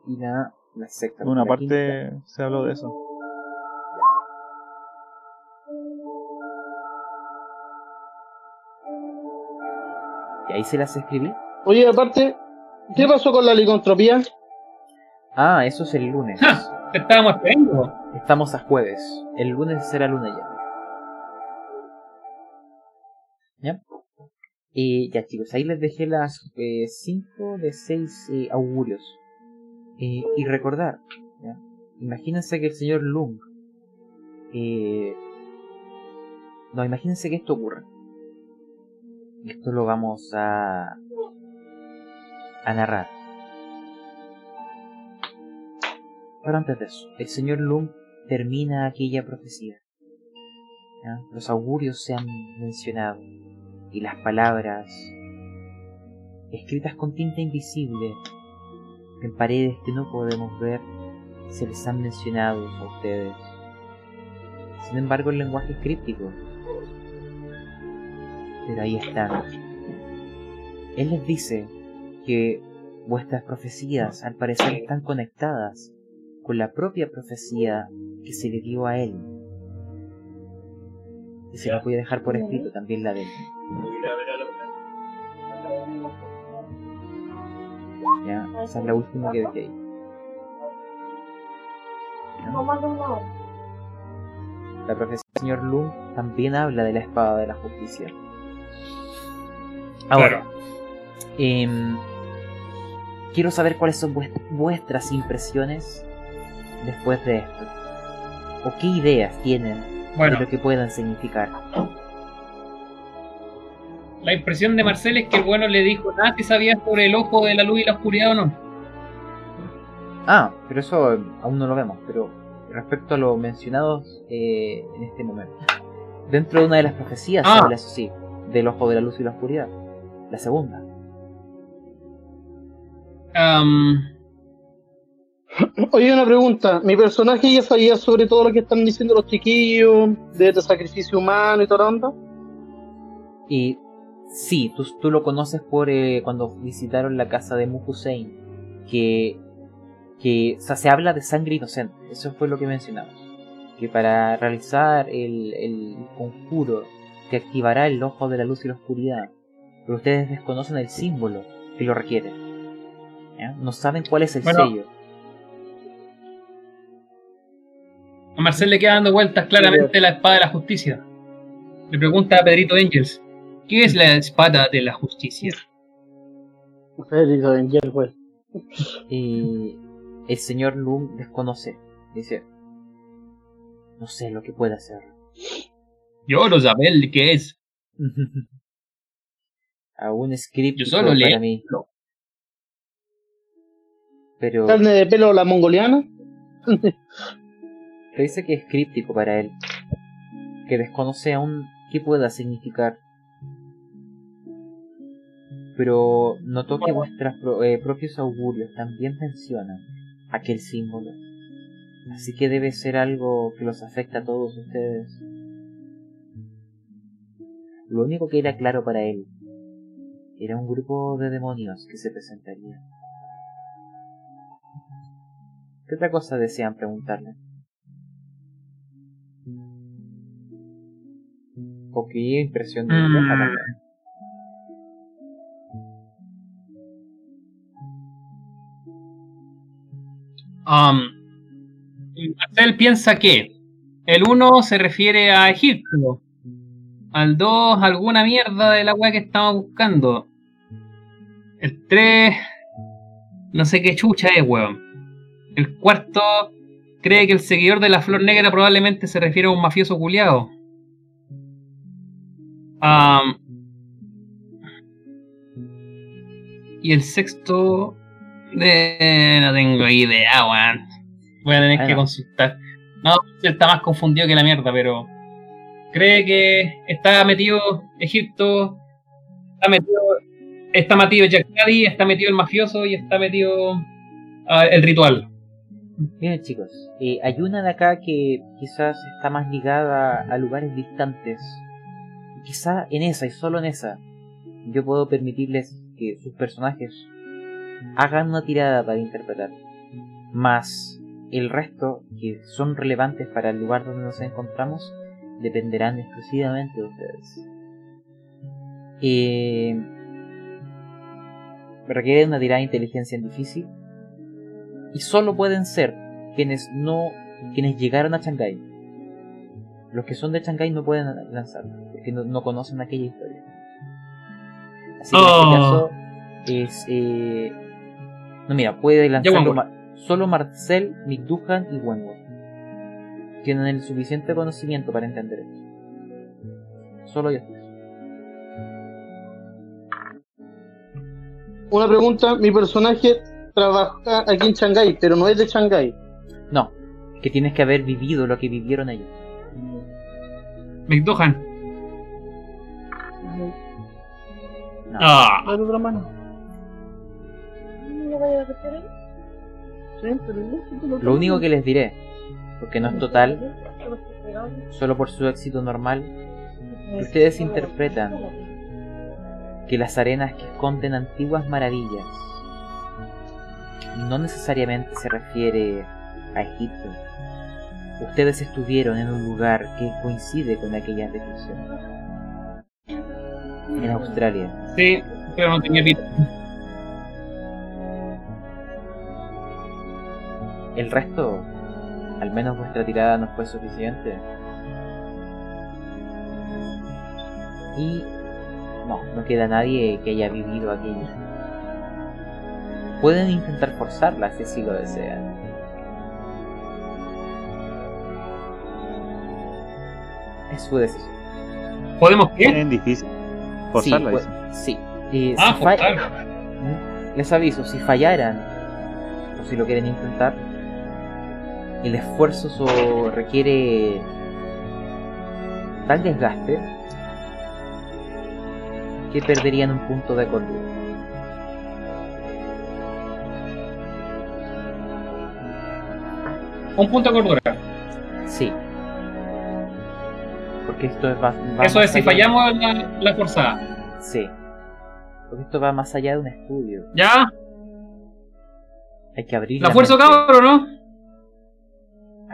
Y la, la sexta. En una la parte quinta. se habló de eso. Y ahí se las escribí. Oye, aparte, ¿qué pasó con la licontropía? Ah, eso es el lunes. ¡Ja! Te estábamos esperando. Estamos a jueves. El lunes será luna ya. ¿Ya? Eh, ya chicos, ahí les dejé las 5 de 6 augurios. Eh, y recordar, ¿ya? imagínense que el señor Lung... eh, no, imagínense que esto ocurre. Esto lo vamos a... narrar. Pero antes de eso, el señor Lung termina aquella profecía. Los augurios se han mencionado y las palabras escritas con tinta invisible en paredes que no podemos ver se les han mencionado a ustedes. Sin embargo, el lenguaje es críptico. Pero ahí están. Él les dice que vuestras profecías al parecer están conectadas con la propia profecía que se le dio a él. Y se la voy a dejar por escrito también la de él. Ya, esa es la última que dejé ahí. La profecía del señor Lung también habla de la espada de la justicia. Ahora, em, quiero saber cuáles son vuest- vuestras impresiones después de esto. ¿O qué ideas tienen Bueno. de lo que puedan significar? La impresión de Marcel es que el bueno le dijo nada si sabía sobre el ojo de la luz y la oscuridad o no. Ah, pero eso eh, aún no lo vemos. Pero respecto a lo mencionado eh, en este momento. Dentro de una de las profecías se Ah. habla, eso sí, del ojo de la luz y la oscuridad. La segunda. Oye, una pregunta. Mi personaje ya sabía sobre todo lo que están diciendo los chiquillos, de este sacrificio humano y toda la onda. Y Sí, tú, tú lo conoces por eh, cuando visitaron la casa de Mu Hussein, que, que o sea, se habla de sangre inocente, eso fue lo que mencionamos, que para realizar el, el conjuro que activará el ojo de la luz y la oscuridad, pero ustedes desconocen el símbolo que lo requiere, ¿ya? no saben cuál es el Bueno. sello. A Marcel le queda dando vueltas claramente la espada de la justicia. Le pregunta a Pedrito Angels, ¿qué es la espada de la justicia? Pedrito Angel, pues. Y el señor Lum desconoce, dice, no sé lo que puede hacer. Yo no saber qué es. Aún es críptico Yo solo para mí. Pero Carne de pelo la mongoliana. Pero dice que es críptico para él, que desconoce aún qué pueda significar. Pero notó que vuestros pro- eh, propios augurios también mencionan aquel símbolo. Así que debe ser algo que los afecta a todos ustedes. Lo único que era claro para él era un grupo de demonios que se presentaría. ¿Qué otra cosa desean preguntarle? Poquilla impresión de Mm. Um, Marcel piensa que el 1 se refiere a Egipto, al 2 alguna mierda de la weá que estamos buscando, el 3 no sé qué chucha es, weón. El cuarto cree que el seguidor de la flor negra probablemente se refiere a un mafioso culiado. Um, y el sexto de... no tengo idea, weón. Voy a tener que consultar. No, está más confundido que la mierda, pero cree que está metido Egipto, está metido, está metido Jack Caddy, está metido el mafioso y está metido ah, el ritual. Miren chicos, eh, hay una de acá que quizás está más ligada a lugares distantes. Quizá en esa y solo en esa yo puedo permitirles que sus personajes hagan una tirada para interpretar. Más el resto, que son relevantes para el lugar donde nos encontramos, dependerán exclusivamente de ustedes. Eh, requiere una tirada de inteligencia en difícil y solo pueden ser quienes no quienes llegaron a Shanghái. Los que son de Shanghái no pueden lanzar, porque no, no conocen aquella historia. Así que en Oh. este caso es eh, no mira, puede lanzarlo Wentworth. Ma- solo Marcel, Micduhan y Wentworth. Tienen el suficiente conocimiento para entender esto. Solo ellos. Una pregunta, mi personaje trabaja aquí en Shanghái, pero no es de Shanghái. No, que tienes que haber vivido lo que vivieron ellos. McDuhan. No. Ah, Dale otra mano. Lo único que les diré, porque no es total, solo por su éxito normal, ustedes interpretan que las arenas que esconden antiguas maravillas no necesariamente se refiere a Egipto. Ustedes estuvieron en un lugar que coincide con aquella descripción. En Australia. sí, pero no tenía pito. El resto, al menos vuestra tirada no fue suficiente. Y no, no queda nadie que haya vivido aquello. Pueden intentar forzarla si así lo desean. Es su decisión. ¿Podemos qué? Es difícil. Forzarla, sí, dice. pu- sí. Eh, Ah, si fa- forzar. ¿Mm? Les aviso, si fallaran, o si lo quieren intentar, el esfuerzo so- requiere tal desgaste que perderían un punto de cordura. Un punto de cordura. Sí. Porque esto es va- va Eso es si fallamos la, la forzada. Sí. Porque esto va más allá de un estudio. ¿Ya? Hay que abrir ¿La fuerza, mente cabrón, no?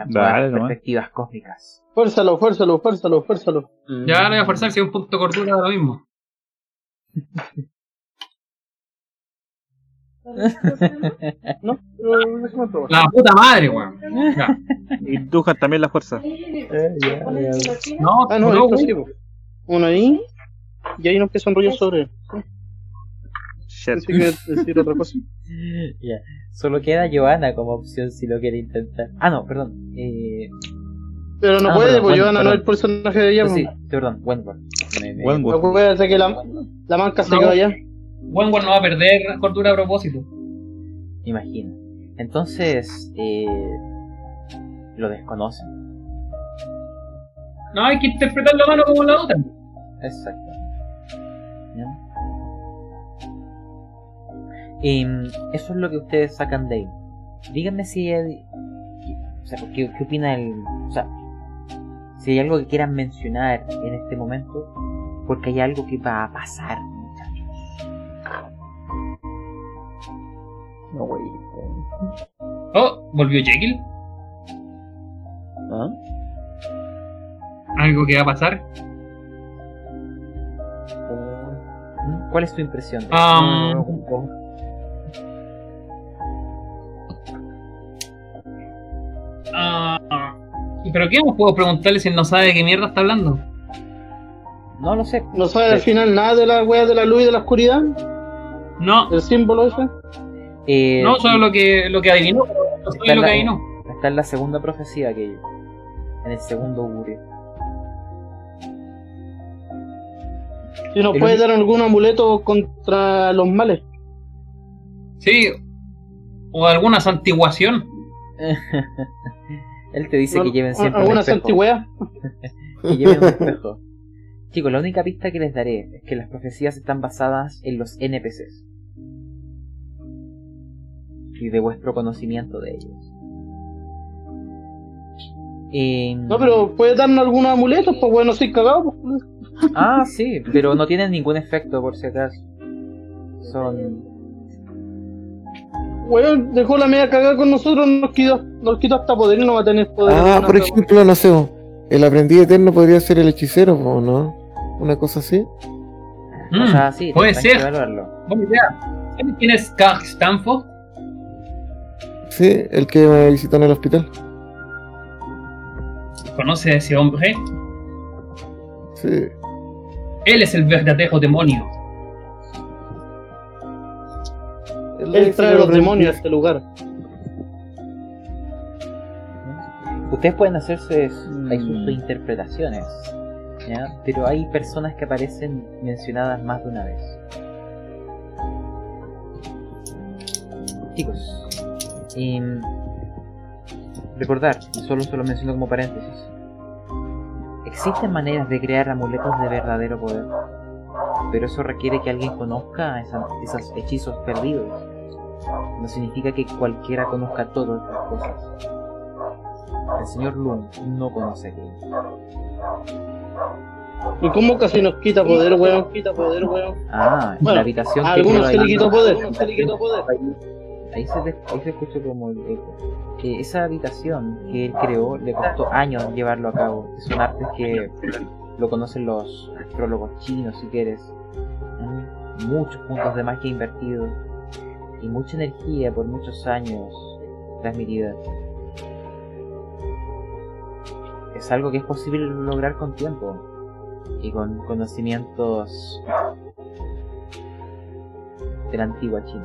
Dale, perspectivas cósmicas. Fuérzalo, fuérzalo, fuérzalo, fuérzalo. Ya no voy a forzar si es un punto de cordura ahora mismo. No, pero probar. La puta madre, weón. Duhan también la fuerza. No, Ah, no, no, esto güey. sí, po. Uno ahí. Y ahí no empieza a enrollar sobre. Shit. Que decir otra cosa. Ya. Solo queda Johanna como opción si lo quiere intentar. Ah, no, perdón. Eh, Pero no Ah, puede, perdón, pues Johanna no es el personaje de ella. sí, pues. perdón, Wentworth. Acuérdate que la, la manca se No. quedó allá. Wentworth no va a perder cordura a propósito. Imagino. Entonces, eh, lo desconocen. No, hay que interpretar la mano como la otra. Exacto. ¿Ya? Em, eso es lo que ustedes sacan de ahí. Díganme si hay- o sea, ¿qué, qué opina el, o sea, si hay algo que quieran mencionar en este momento, porque hay algo que va a pasar. No, güey. Oh, volvió Jekyll. ¿Ah? Algo que va a pasar. ¿Cuál es tu impresión? de Ah, ah, ¿Pero qué más puedo preguntarle si él no sabe de qué mierda está hablando? No lo sé. No sabe al final nada de la wea de la luz y de la oscuridad. No, El símbolo ese. Eh, no, solo lo que, lo que adivinó. No está soy en lo la- que adivinó. Está en la segunda profecía aquello. En el segundo augurio. Si nos El puede único- dar algún amuleto contra los males. Sí. O alguna santiguación. Él te dice que lleven siempre un ¿Alguna santigüea? que lleven un espejo. Chicos, la única pista que les daré es que las profecías están basadas en los NPCs. Y de vuestro conocimiento de ellos. Em, No, pero puede darnos algún amuleto, pues bueno, soy cagado. Pues. Ah, sí, pero no tienen ningún efecto por si acaso. Son... Weón, dejó la media cagada con nosotros, nos quitó, nos quitó hasta poder y no va a tener poder. Ah, por ejemplo, no sé, el aprendiz eterno podría ser el hechicero, ¿o no? Una cosa así. O Mm, sea, sí, puede ser. evaluarlo. Buena idea. ¿Sabes quién es Carl Stanford? Sí, el que me visitó en el hospital. ¿Conoce a ese hombre? Sí. Él es el verdadero demonio. Él trae los demonios a este lugar. Ustedes pueden hacerse hay sus interpretaciones, pero hay personas que aparecen mencionadas más de una vez. Chicos, em, recordar, y solo menciono como paréntesis, existen maneras de crear amuletos de verdadero poder, pero eso requiere que alguien conozca esos hechizos perdidos. No significa que cualquiera conozca todas estas cosas. El señor Loom no conoce aquello. ¿Y cómo casi nos quita poder, weón? Quita poder, weón. Ah, Bueno, la habitación A que algunos quedó se le quitó poder. algunos se le quitó poder. Ahí se, ahí se escuchó como el eco. Que esa habitación que él creó le costó años llevarlo a cabo. Son artes que lo conocen los astrólogos chinos, si quieres. Muchos puntos de magia invertidos y mucha energía por muchos años transmitida. Es algo que es posible lograr con tiempo y con conocimientos de la antigua China.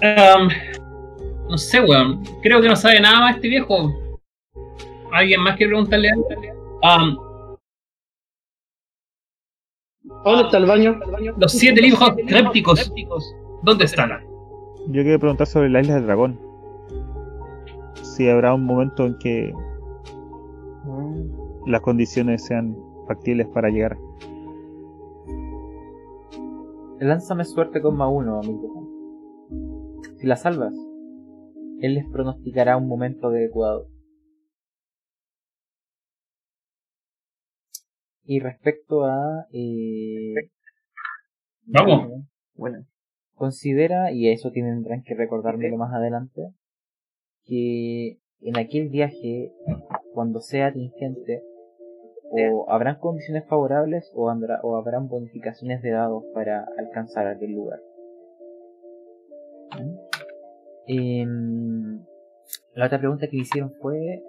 Em, no sé, weón. Creo que no sabe nada más este viejo. ¿Alguien más quiere preguntarle algo? Am, ¿Dónde está el baño? los siete libros crípticos. ¿Dónde están? Yo quiero preguntar sobre la isla del dragón. Si habrá un momento en que las condiciones sean factibles para llegar. Lánzame suerte con más uno, amigo. Si la salvas, él les pronosticará un momento adecuado. Y respecto a... Eh, Vamos. Bueno, considera, y eso tendrán que recordármelo más adelante, que en aquel viaje, cuando sea atingente, o habrán condiciones favorables o, andrá- o habrán bonificaciones de dados para alcanzar aquel lugar. Em, la otra pregunta que me hicieron fue...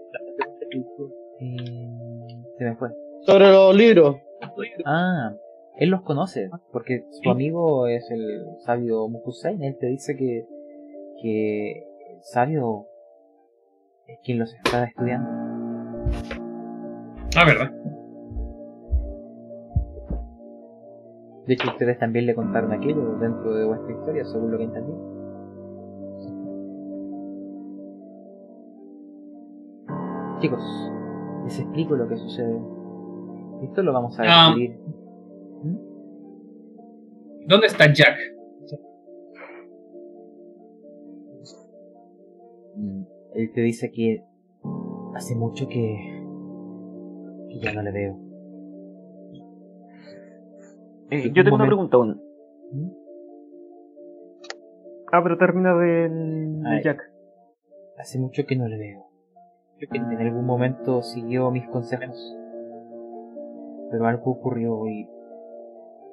em, se me fue. Sobre los libros. Ah, él los conoce, porque su amigo es el sabio Mukusain, él te dice que, que el sabio es quien los está estudiando. Ah, verdad. De hecho, ustedes también le contaron aquello dentro de vuestra historia, según lo que entendí. Chicos, les explico lo que sucede. Esto lo vamos a Ah. describir. ¿Dónde está Jack? Mm, Él te dice que hace mucho que, que ya no le veo. Eh, yo tengo una momento. pregunta aún. Ah, pero termina del, Ay. Jack. Hace mucho que no le veo. En algún momento siguió mis consejos. Pero algo ocurrió y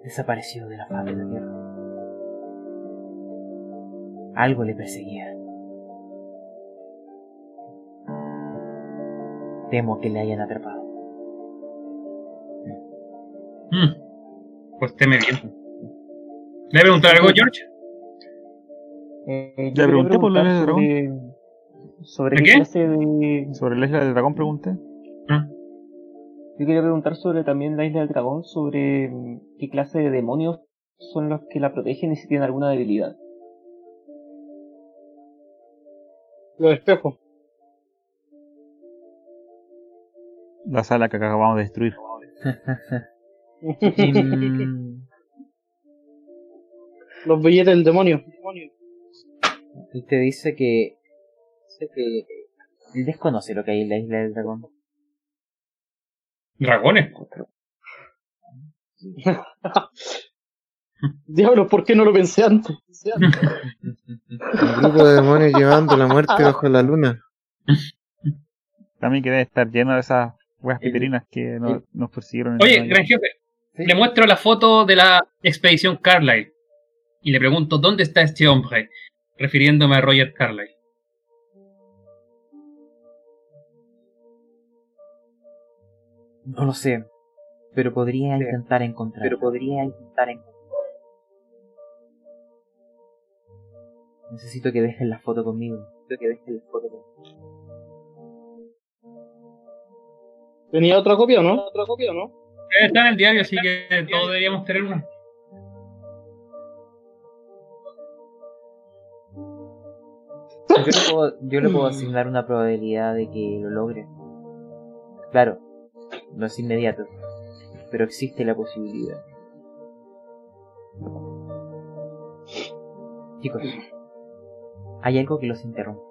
desapareció de la faz de la tierra. Algo le perseguía. Temo que le hayan atrapado. Hmm. Pues teme bien. ¿Le preguntar algo, George? Eh, quería pregunté por la preguntar isla del sobre, sobre ¿De qué, clase de... Sobre la isla del dragón pregunté. Yo quería preguntar sobre también la isla del dragón, sobre mm, qué clase de demonios son los que la protegen y si tienen alguna debilidad. Los espejos. La sala que acabamos de destruir. Y, Los billetes del demonio. él te dice que, dice que él desconoce lo que hay en la isla del dragón. Dragones. Diablos, ¿por qué no lo pensé antes? Un grupo de demonios llevando la muerte bajo la luna. También que debe estar lleno de esas weas piterinas que nos, persiguieron. en Oye, gran jefe, Sí. le muestro la foto de la expedición Carlyle y le pregunto dónde está este hombre, refiriéndome a Roger Carlyle. No lo sé, pero podría intentar encontrar. Pero podría intentar encontrar. Necesito que dejen la foto conmigo. Necesito que dejen la foto conmigo. ¿Tenía otra copia o no? ¿Otra copia o no? Está en el diario, así que todos deberíamos tener una. Yo le, puedo, yo le puedo asignar una probabilidad de que lo logre. Claro, no es inmediato, pero existe la posibilidad. Chicos, hay algo que los interrumpe.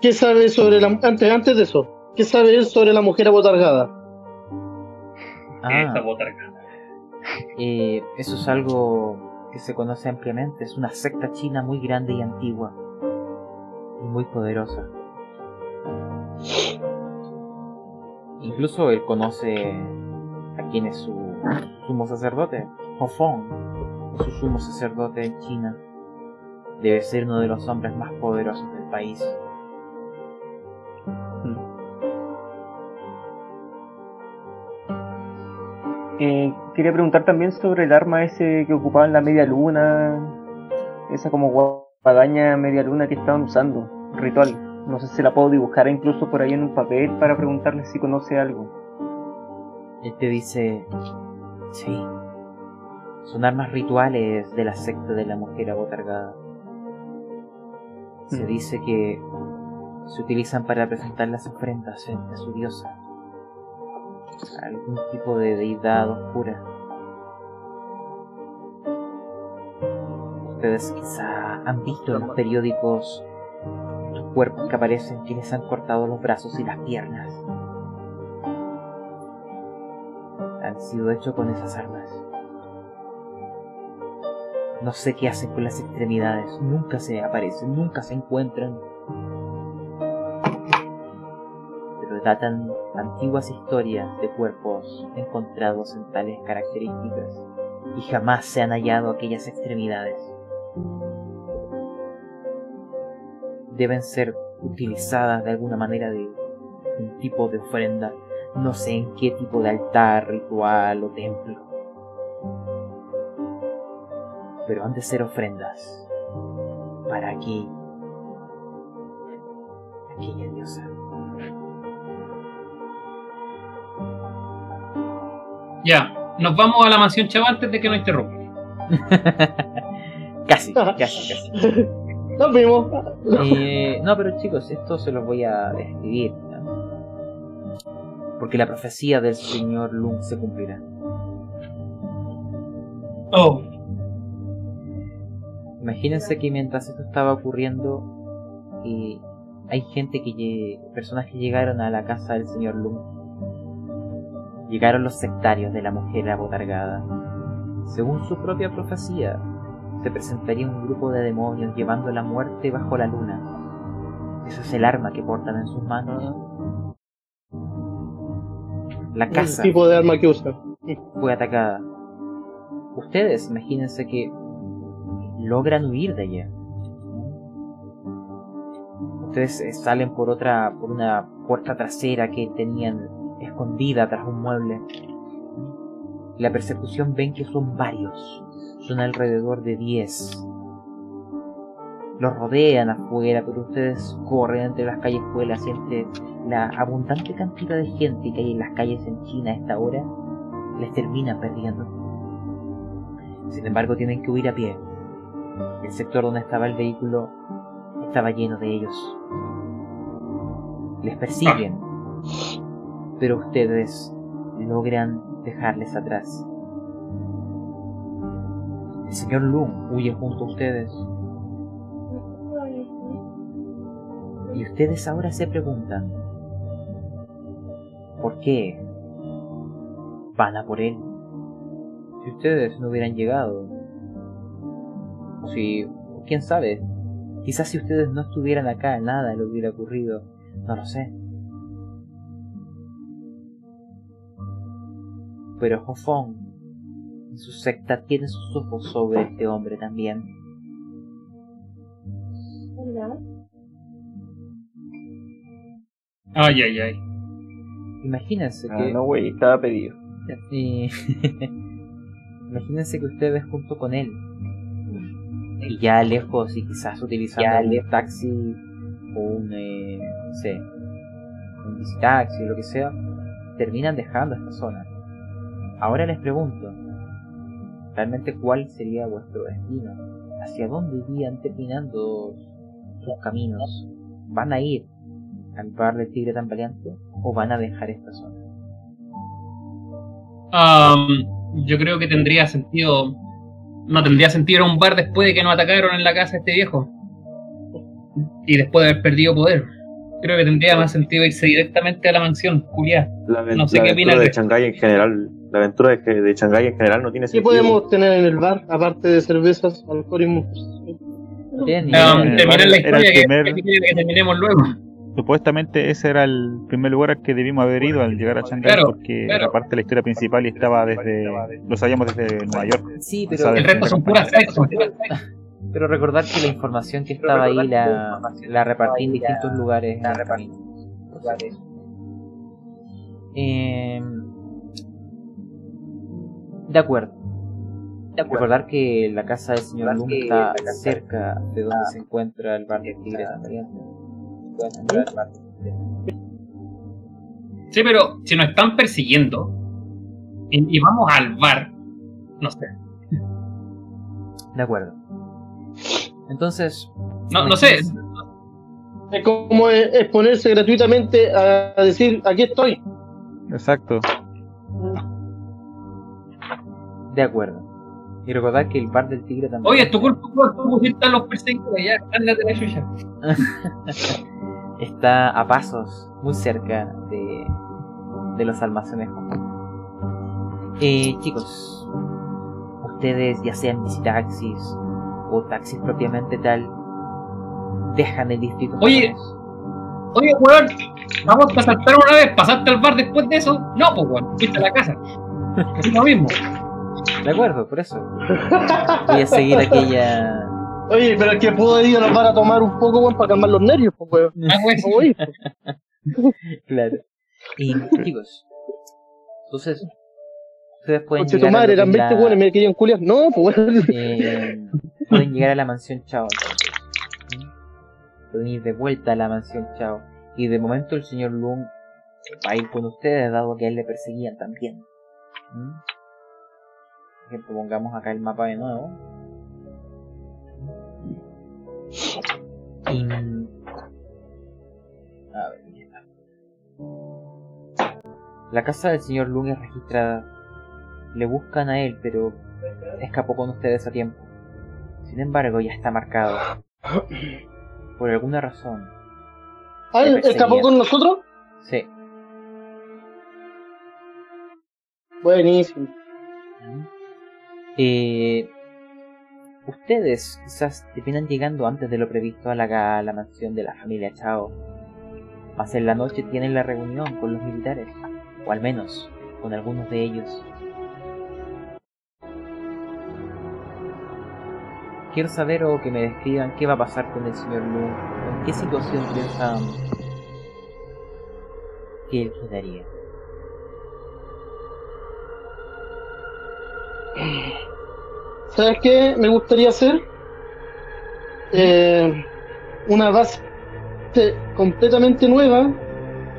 ¿Qué sabe sobre la... Antes, antes de eso, ¿qué sabe él sobre la mujer abotargada? Ah, botarga. eh, eso es algo que se conoce ampliamente. Es una secta china muy grande y antigua. Y muy poderosa. Incluso él conoce a quien es su sumo sacerdote, Hofong, su sumo sacerdote en China. Debe ser uno de los hombres más poderosos del país. Eh, quería preguntar también sobre el arma ese que ocupaban la media luna, esa como guadaña media luna que estaban usando, ritual. No sé si la puedo dibujar incluso por ahí en un papel para preguntarle si conoce algo. Él te dice, sí, son armas rituales de la secta de la mujer abotargada. Se Mm. dice que se utilizan para presentar las ofrendas frente a su diosa, algún tipo de deidad oscura. Ustedes quizá han visto en los periódicos estos cuerpos que aparecen quienes han cortado los brazos y las piernas. habrán sido hechos con esas armas. No sé qué hacen con las extremidades, nunca se aparecen, nunca se encuentran. Pero datan antiguas historias de cuerpos encontrados en tales características y jamás se han hallado aquellas extremidades. Deben ser utilizadas de alguna manera de un tipo de ofrenda, no sé en qué tipo de altar, ritual o templo. Pero han de ser ofrendas para aquí, aquella diosa. Ya, nos vamos a la mansión chava antes de que nos interrumpa. Casi, casi, casi. Nos vimos. Eh, no, pero chicos, esto se los voy a describir. ¿no? Porque la profecía del señor Lung se cumplirá. Oh, Imagínense que mientras esto estaba ocurriendo, eh, hay gente que lle- personas que llegaron a la casa del señor Lung. Llegaron los sectarios de la mujer abotargada. Según su propia profecía, se presentaría un grupo de demonios llevando la muerte bajo la luna. Eso es el arma que portan en sus manos. La El casa tipo de arma que usa. fue atacada. Ustedes, imagínense que logran huir de allá. Ustedes eh, salen por otra, por una puerta trasera que tenían escondida tras un mueble. La persecución ven que son varios, son alrededor de 10. Los rodean afuera, pero ustedes corren entre las callejuelas y entre la abundante cantidad de gente que hay en las calles en China a esta hora, les termina perdiendo. Sin embargo, tienen que huir a pie. El sector donde estaba el vehículo estaba lleno de ellos. Les persiguen, pero ustedes logran dejarles atrás. El señor Lung huye junto a ustedes. Y ustedes ahora se preguntan, ¿por qué van a por él? Si ustedes no hubieran llegado, si, quién sabe, quizás si ustedes no estuvieran acá, nada le hubiera ocurrido, no lo sé. Pero Hofong, en su secta, tiene sus ojos sobre este hombre también. ay, ay, ay. Imagínense Ah, que... no, güey, estaba pedido. Y- Imagínense que ustedes junto con él y ya lejos y quizás utilizando un taxi o un, eh, no sé, un bicitaxi o lo que sea, terminan dejando esta zona. Ahora les pregunto, ¿realmente cuál sería vuestro destino? ¿Hacia dónde irían terminando sus caminos? ¿Van a ir al bar del tigre tan valiente o van a dejar esta zona? Am, yo creo que tendría sentido. No tendría sentido ir a un bar después de que nos atacaron en la casa este viejo. Y después de haber perdido poder. Creo que tendría más sentido irse directamente a la mansión, Julián. No sé la qué aventura opina de Shanghái en general, la aventura de, que- de Shanghái en general no tiene ¿Qué sentido. podemos tener en el bar, aparte de cervezas, alcohol y No terminar la historia que, primer- que terminemos luego. Supuestamente ese era el primer lugar al que debimos haber ido al llegar a Shanghái Claro, porque claro. era parte de la historia principal y estaba desde lo sabíamos desde Nueva York. Sí, pero. El resto son puras sexo. Pero recordar que la información que estaba ahí la, la repartí en distintos lugares. en el camino. Eh, de acuerdo. Recordar que la casa del señor Lung está cerca de donde se encuentra el bar del Tigre también. Sí, pero si nos están persiguiendo y, y vamos al bar, no sé. De acuerdo. Entonces, No, no sé. Es como eh, exponerse gratuitamente a decir, aquí estoy. Exacto. de acuerdo. Y recordar que el bar del Tigre también. Oye, es tu culpa, tú pusiste a los perseguidores, ya, ándate la chucha. está a pasos muy cerca de, de los almacenes. Eh, chicos, ustedes, ya sean visitaxis o taxis propiamente tal, dejan el distrito. Oye. Oye, weón, vamos a saltar una vez, pasaste al bar después de eso. No, pues weón, fuiste a la casa. Es lo mismo. De acuerdo, por eso. Voy a seguir aquella. Oye, pero es que puedo ir a los bar a tomar un poco, weón, para calmar los nervios, pues, weón. Ah, weón. Voy. Claro. Y chicos, entonces, ustedes pueden tu llegar a madre, lo que eran es 20 la- weones, me querían culiar. No, pues, eh, pueden llegar a la mansión Chao. Pueden ir de vuelta a la mansión Chao. Y de momento el señor Lung va a ir con ustedes, dado que a él le perseguían también. ¿Mm? Por ejemplo, pongamos acá el mapa de nuevo. Y... A ver, está. La casa del señor Lung es registrada. Le buscan a él, pero escapó con ustedes a tiempo. Sin embargo, ya está marcado. Por alguna razón. Ah, ¿escapó con nosotros? Sí. Buenísimo. Eh, ustedes quizás terminan llegando antes de lo previsto a la, a la mansión de la familia Chao. Más en la noche tienen la reunión con los militares. O al menos con algunos de ellos. Quiero saber o que me describan qué va a pasar con el señor Lu. En qué situación piensan que él quedaría. ¿Sabes qué? Me gustaría hacer eh, una base completamente nueva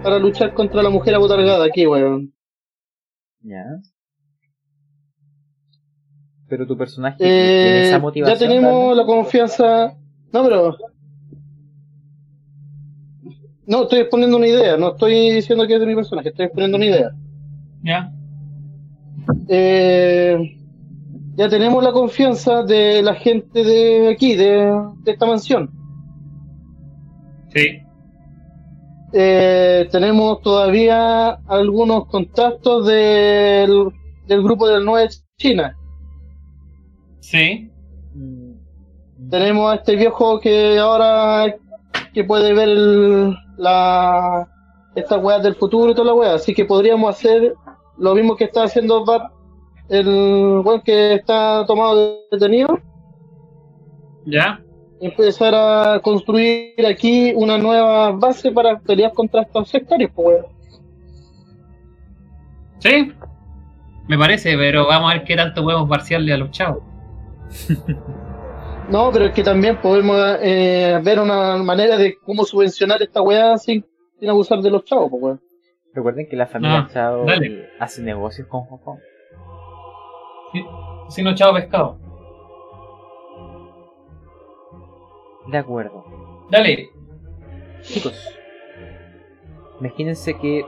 para luchar contra la mujer abotargada aquí, weón. Ya. Pero tu personaje tiene Eh, esa ya motivación. tenemos realmente? la confianza. No, pero. No, estoy exponiendo una idea. No estoy diciendo que es de mi personaje. Estoy exponiendo una idea. Ya. Eh, ya tenemos la confianza de la gente de aquí, de, de esta mansión. Sí. Eh, tenemos todavía algunos contactos del, del grupo del 9 China. Sí. Tenemos a este viejo que ahora que puede ver el- la estas weas del futuro y toda la wea, así que podríamos hacer lo mismo que está haciendo el weón que está tomado detenido, Ya. empezar a construir aquí una nueva base para pelear contra estos sectarios, pues weón. Sí. Me parece, pero vamos a ver qué tanto podemos parciarle a los chavos. No, pero es que también podemos eh, ver una manera de cómo subvencionar esta weá sin, sin abusar de los chavos, pues. Recuerden que la familia Ah, Chao dale. eh, hace negocios con Japón. Si no, chavo pescado. De acuerdo. Dale. Chicos, imagínense que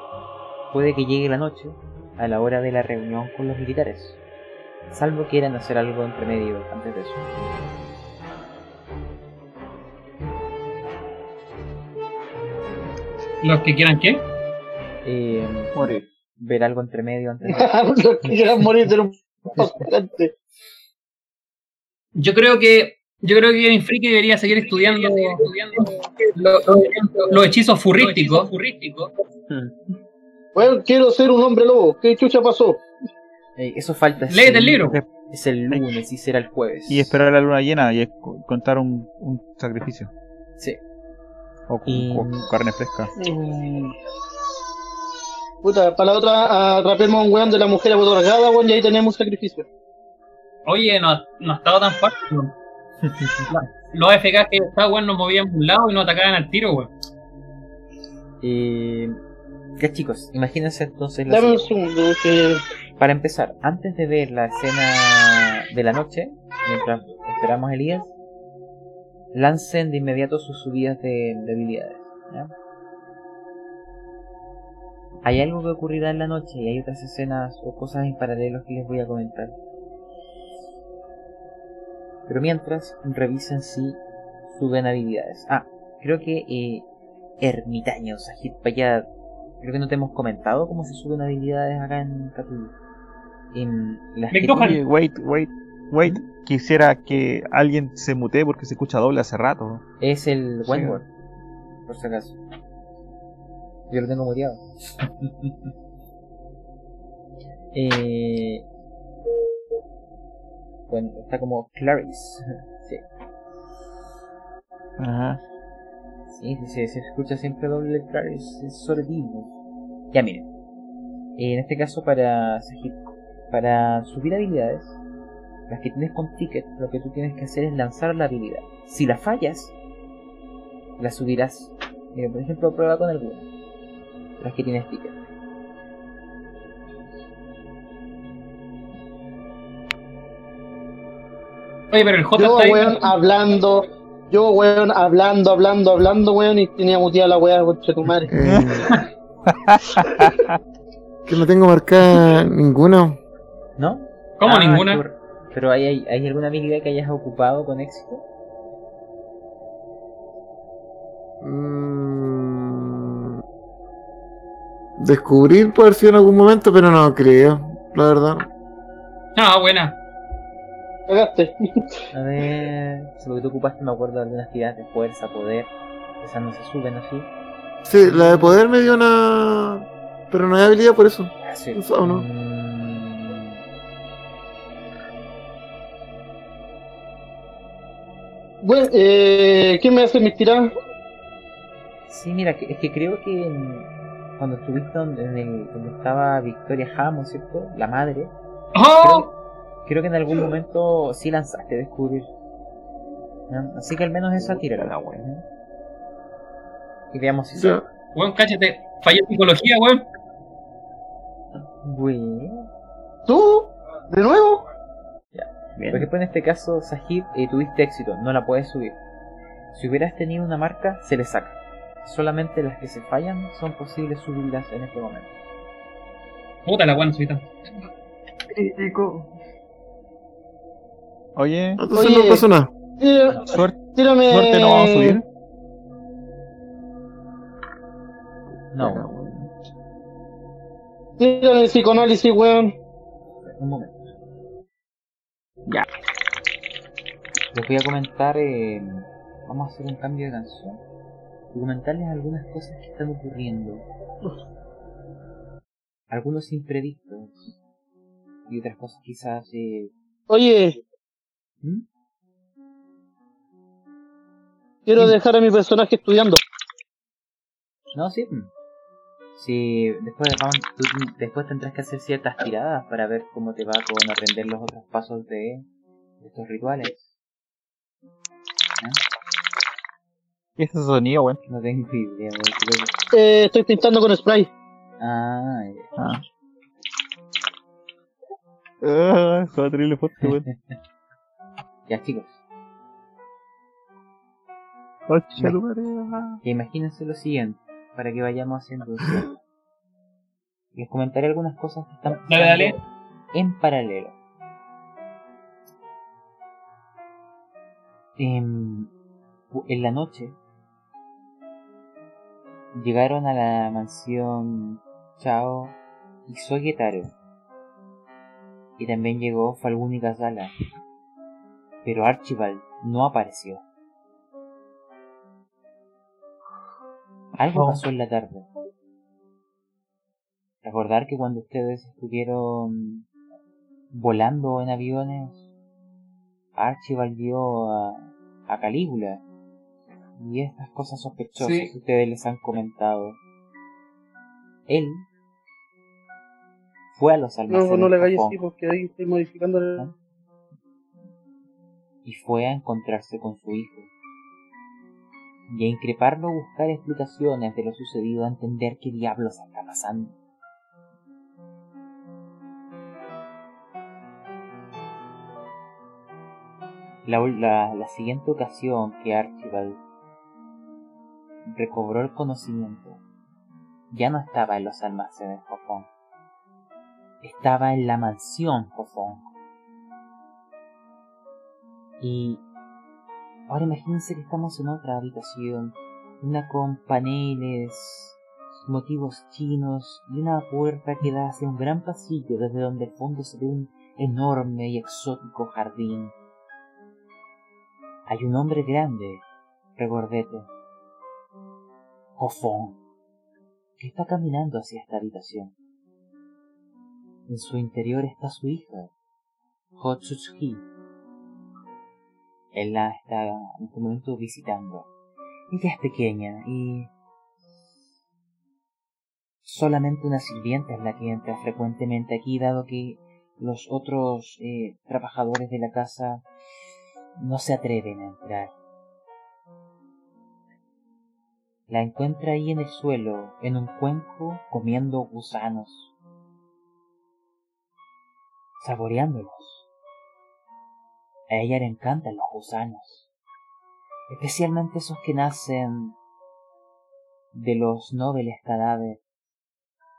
puede que llegue la noche a la hora de la reunión con los militares. Salvo quieran hacer algo entre medio antes de eso. Los que quieran qué. Eh, Morir. ver algo entre medio antes de Los que quieran morir de un. Yo creo que yo creo que Game Freaky debería seguir estudiando, lo- lo- los hechizos furrísticos. Bueno, quiero ser un hombre lobo. ¿Qué chucha pasó? Eh, eso falta. es Léete el libro. Es el lunes y será el jueves. Y esperar a la luna llena y contar un, un sacrificio. Sí. O con, Y- carne fresca. Mm. Puta, para la otra, atrapemos a un weón de la mujer abotorgada, weón, y ahí tenemos un sacrificio. Oye, no, no ha estado tan fácil. weón. Los FK que estaban, weón, nos movían por un lado y nos atacaban al tiro, weón. Eh, ya chicos, imagínense entonces la Dame un segundo, que. Para empezar, antes de ver la escena de la noche, mientras esperamos a Elías, lancen de inmediato sus subidas de, de habilidades. Hay algo que ocurrirá en la noche y hay otras escenas o cosas en paralelo que les voy a comentar. Pero mientras, revisen si suben habilidades. Ah, creo que eh, ermitaños, Ajit Payad. Creo que no te hemos comentado cómo se suben habilidades acá en Cthulhu. En las que. Oye, wait, wait, wait. Quisiera que alguien se mutee porque se escucha doble hace rato. es el Sí. Wentworth, por si acaso. Yo lo tengo muteado. eh, bueno, está como Clarice. Sí, Ajá. sí, sí, sí, se escucha siempre doble Clarice, es sordismo. Ya miren, en este caso para Sahib, para subir habilidades, las que tienes con ticket, lo que tú tienes que hacer es lanzar la habilidad. Si la fallas, la subirás. Mira, por ejemplo, prueba con alguna. Las que tienes ticket. Oye, pero el J Yo, está ahí. weón, hablando. Yo, weón, hablando, hablando, hablando, weón, y tenía muteada la weá, concha tu madre. Eh, que no tengo marcada ninguna. ¿No? ¿Cómo Ah, ninguna? por- Pero ¿hay, hay, hay alguna habilidad que hayas ocupado con éxito? Mm, Descubrir puede ser en algún momento, pero no creo, la verdad. Ah, buena. Cagaste. A ver, si lo que tú ocupaste me acuerdo de algunas tiradas de fuerza, poder. Esas no se suben así. Sí, la de poder me dio una. Pero no hay habilidad por eso. Ah, sí. ¿Eso o no? Mm, Bueno, eh, ¿quién me hace mis tiradas? Sí, mira, es que creo que en- cuando estuviste donde, en el- donde estaba Victoria Hamos, ¿cierto? La madre. ¡Oh! Creo que en algún momento sí lanzaste a descubrir. Así que al menos esa tira la buena. Y veamos si. Weón, cállate. Fallé en psicología, weón. Bueno. ¿Tú? ¿De nuevo? Por ejemplo, en este caso, Sahib, eh, tuviste éxito, no la puedes subir. Si hubieras tenido una marca, se le saca. Solamente las que se fallan son posibles subirlas en este momento. Puta la weón, suita. Crítico. Oye, Entonces Oye. no pasó nada. Tira- suerte, tírame. suerte no vamos a subir. No, Tírame el psicoanálisis, weón. un momento. Ya. Les voy a comentar, eh, vamos a hacer un cambio de canción. Y comentarles algunas cosas que están ocurriendo. Algunos imprevistos. Y otras cosas quizás... Eh, Oye, ¿hmm? quiero Sí. dejar a mi personaje estudiando. No, sí. Sí, después, vamos- tú- después tendrás que hacer ciertas tiradas para ver cómo te va con aprender los otros pasos de, de estos rituales. ¿Qué es ese sonido, weón? No tengo idea. que- Eh, estoy pintando con spray. Ah, ya. Ah. Ah, terrible fuerte, weón. ya chicos. Madre, ah. Imagínense lo siguiente, para que vayamos haciendo eso. Les comentaré algunas cosas que están Dale, dale. pasando en paralelo. En, en la noche llegaron a la mansión Chao y Sogetaro. Y también llegó Falgún y Kazala. Pero Archibald no apareció. Algo Oh. pasó en la tarde. Recordar que cuando ustedes estuvieron volando en aviones, Archibald vio a, a Calígula. Y estas cosas sospechosas Sí. que ustedes les han comentado. Él fue a los almacenes no le hagáis Japón así porque ahí estoy modificando el... y fue a encontrarse con su hijo. Y a increparlo a buscar explicaciones de lo sucedido, a entender qué diablos está pasando. La, la siguiente ocasión que Archibald recobró el conocimiento ya no estaba en los almacenes Jofón. Estaba en la mansión Jofón. Y ahora imagínense que estamos en otra habitación, una con paneles motivos chinos y una puerta que da hacia un gran pasillo desde donde el fondo se ve un enorme y exótico jardín. Hay un hombre grande, regordete, Hofong, que está caminando hacia esta habitación. En su interior está su hija, Ho Chuch-hee. Él la está en este momento visitando. Ella es pequeña y solamente una sirvienta es la que entra frecuentemente aquí, dado que los otros eh, trabajadores de la casa no se atreven a entrar. La encuentra ahí en el suelo, en un cuenco, comiendo gusanos, saboreándolos. A ella le encantan los gusanos, especialmente esos que nacen de los nobles cadáveres,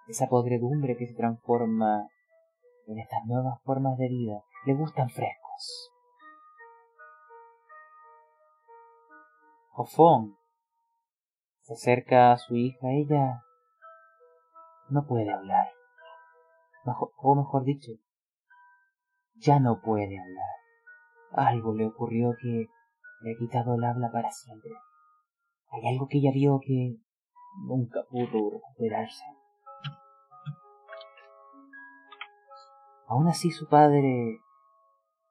esa podredumbre que se transforma en estas nuevas formas de vida, le gustan frescos. Jofón se acerca a su hija, ella no puede hablar, o mejor dicho, ya no puede hablar. Algo le ocurrió que le ha quitado el habla para siempre. Hay algo que ella vio que nunca pudo recuperarse. Aún así su padre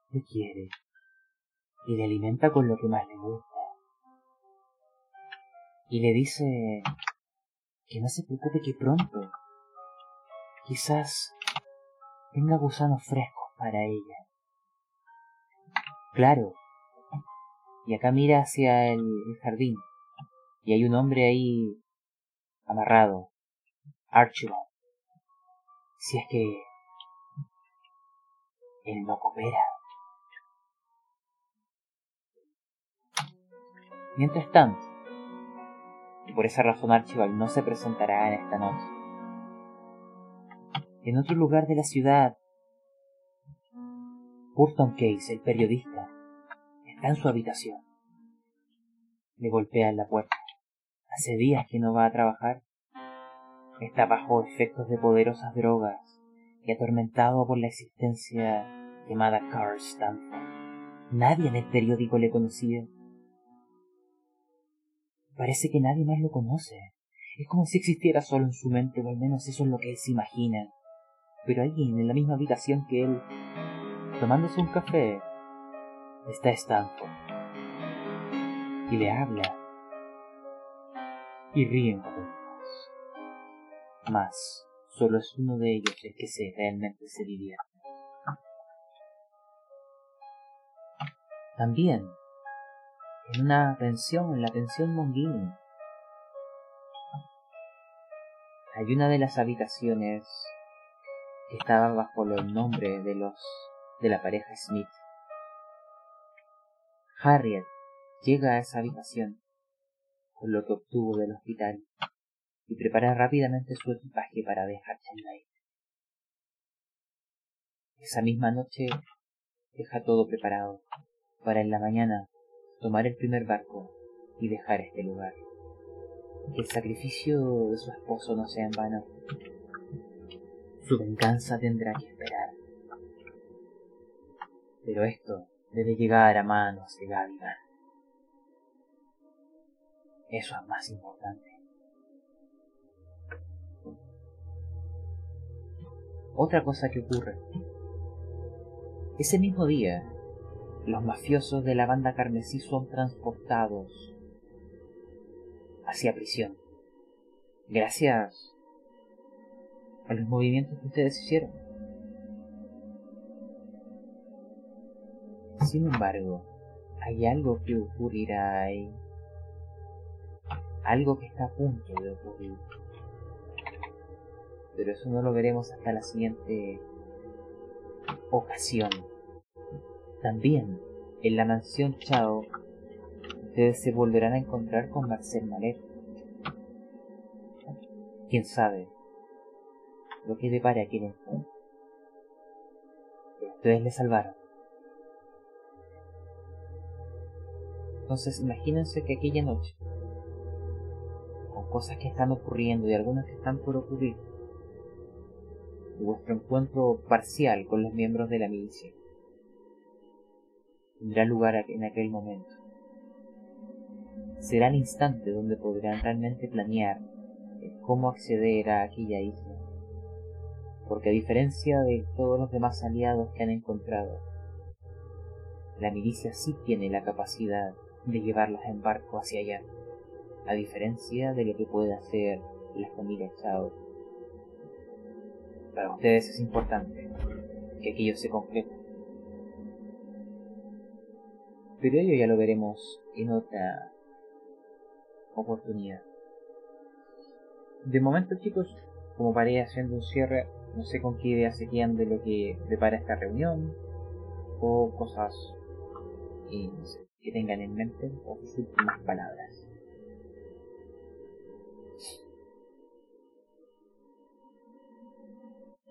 le quiere y le alimenta con lo que más le gusta. Y le dice que no se preocupe que pronto quizás tenga gusanos frescos para ella. Claro. Y acá mira hacia el, jardín. Y hay un hombre ahí amarrado. Archibald. Si es que él no coopera. Mientras tanto, y por esa razón Archibald no se presentará en esta noche. En otro lugar de la ciudad, Burton Case, el periodista, está en su habitación. Le golpea en la puerta. Hace días que no va a trabajar. Está bajo efectos de poderosas drogas y atormentado por la existencia llamada Carl Stanford. Nadie en el periódico le conocía. Parece que nadie más lo conoce. Es como si existiera solo en su mente, o al menos eso es lo que él se imagina. Pero alguien en la misma habitación que él tomándose un café, está Stanford. Y le habla. Y ríen juntos. Mas, solo es uno de ellos el que se realmente se divierte. También, en una pensión, en la pensión Mongini, hay una de las habitaciones que estaba bajo el nombre de los de la pareja Smith. Harriet llega a esa habitación con lo que obtuvo del hospital y prepara rápidamente su equipaje para dejar Shanghai. Esa misma noche deja todo preparado para en la mañana tomar el primer barco y dejar este lugar. Que el sacrificio de su esposo no sea en vano. Su venganza tendrá que esperar. Pero esto debe llegar a manos de Gavigan. Eso es más importante. Otra cosa que ocurre. Ese mismo día, los mafiosos de la banda carmesí son transportados hacia prisión. Gracias a los movimientos que ustedes hicieron. Sin embargo, hay algo que ocurrirá ahí. Algo que está a punto de ocurrir. Pero eso no lo veremos hasta la siguiente ocasión. También, en la mansión Chao, ustedes se volverán a encontrar con Marcel Malet. Quién sabe lo que depare aquel encuentro. Pero ustedes le salvaron. Entonces imagínense que aquella noche, con cosas que están ocurriendo y algunas que están por ocurrir, y vuestro encuentro parcial con los miembros de la milicia tendrá lugar en aquel momento. Será el instante donde podrán realmente planear cómo acceder a aquella isla. Porque a diferencia de todos los demás aliados que han encontrado, la milicia sí tiene la capacidad de llevarlos en barco hacia allá, a diferencia de lo que puede hacer la familia Chao. Para ustedes es importante que aquello se concrete. Pero ello ya lo veremos en otra oportunidad. De momento chicos, como paré haciendo un cierre, no sé con qué ideas se quedan de lo que prepara esta reunión o cosas y no sé, que tengan en mente o sus últimas palabras.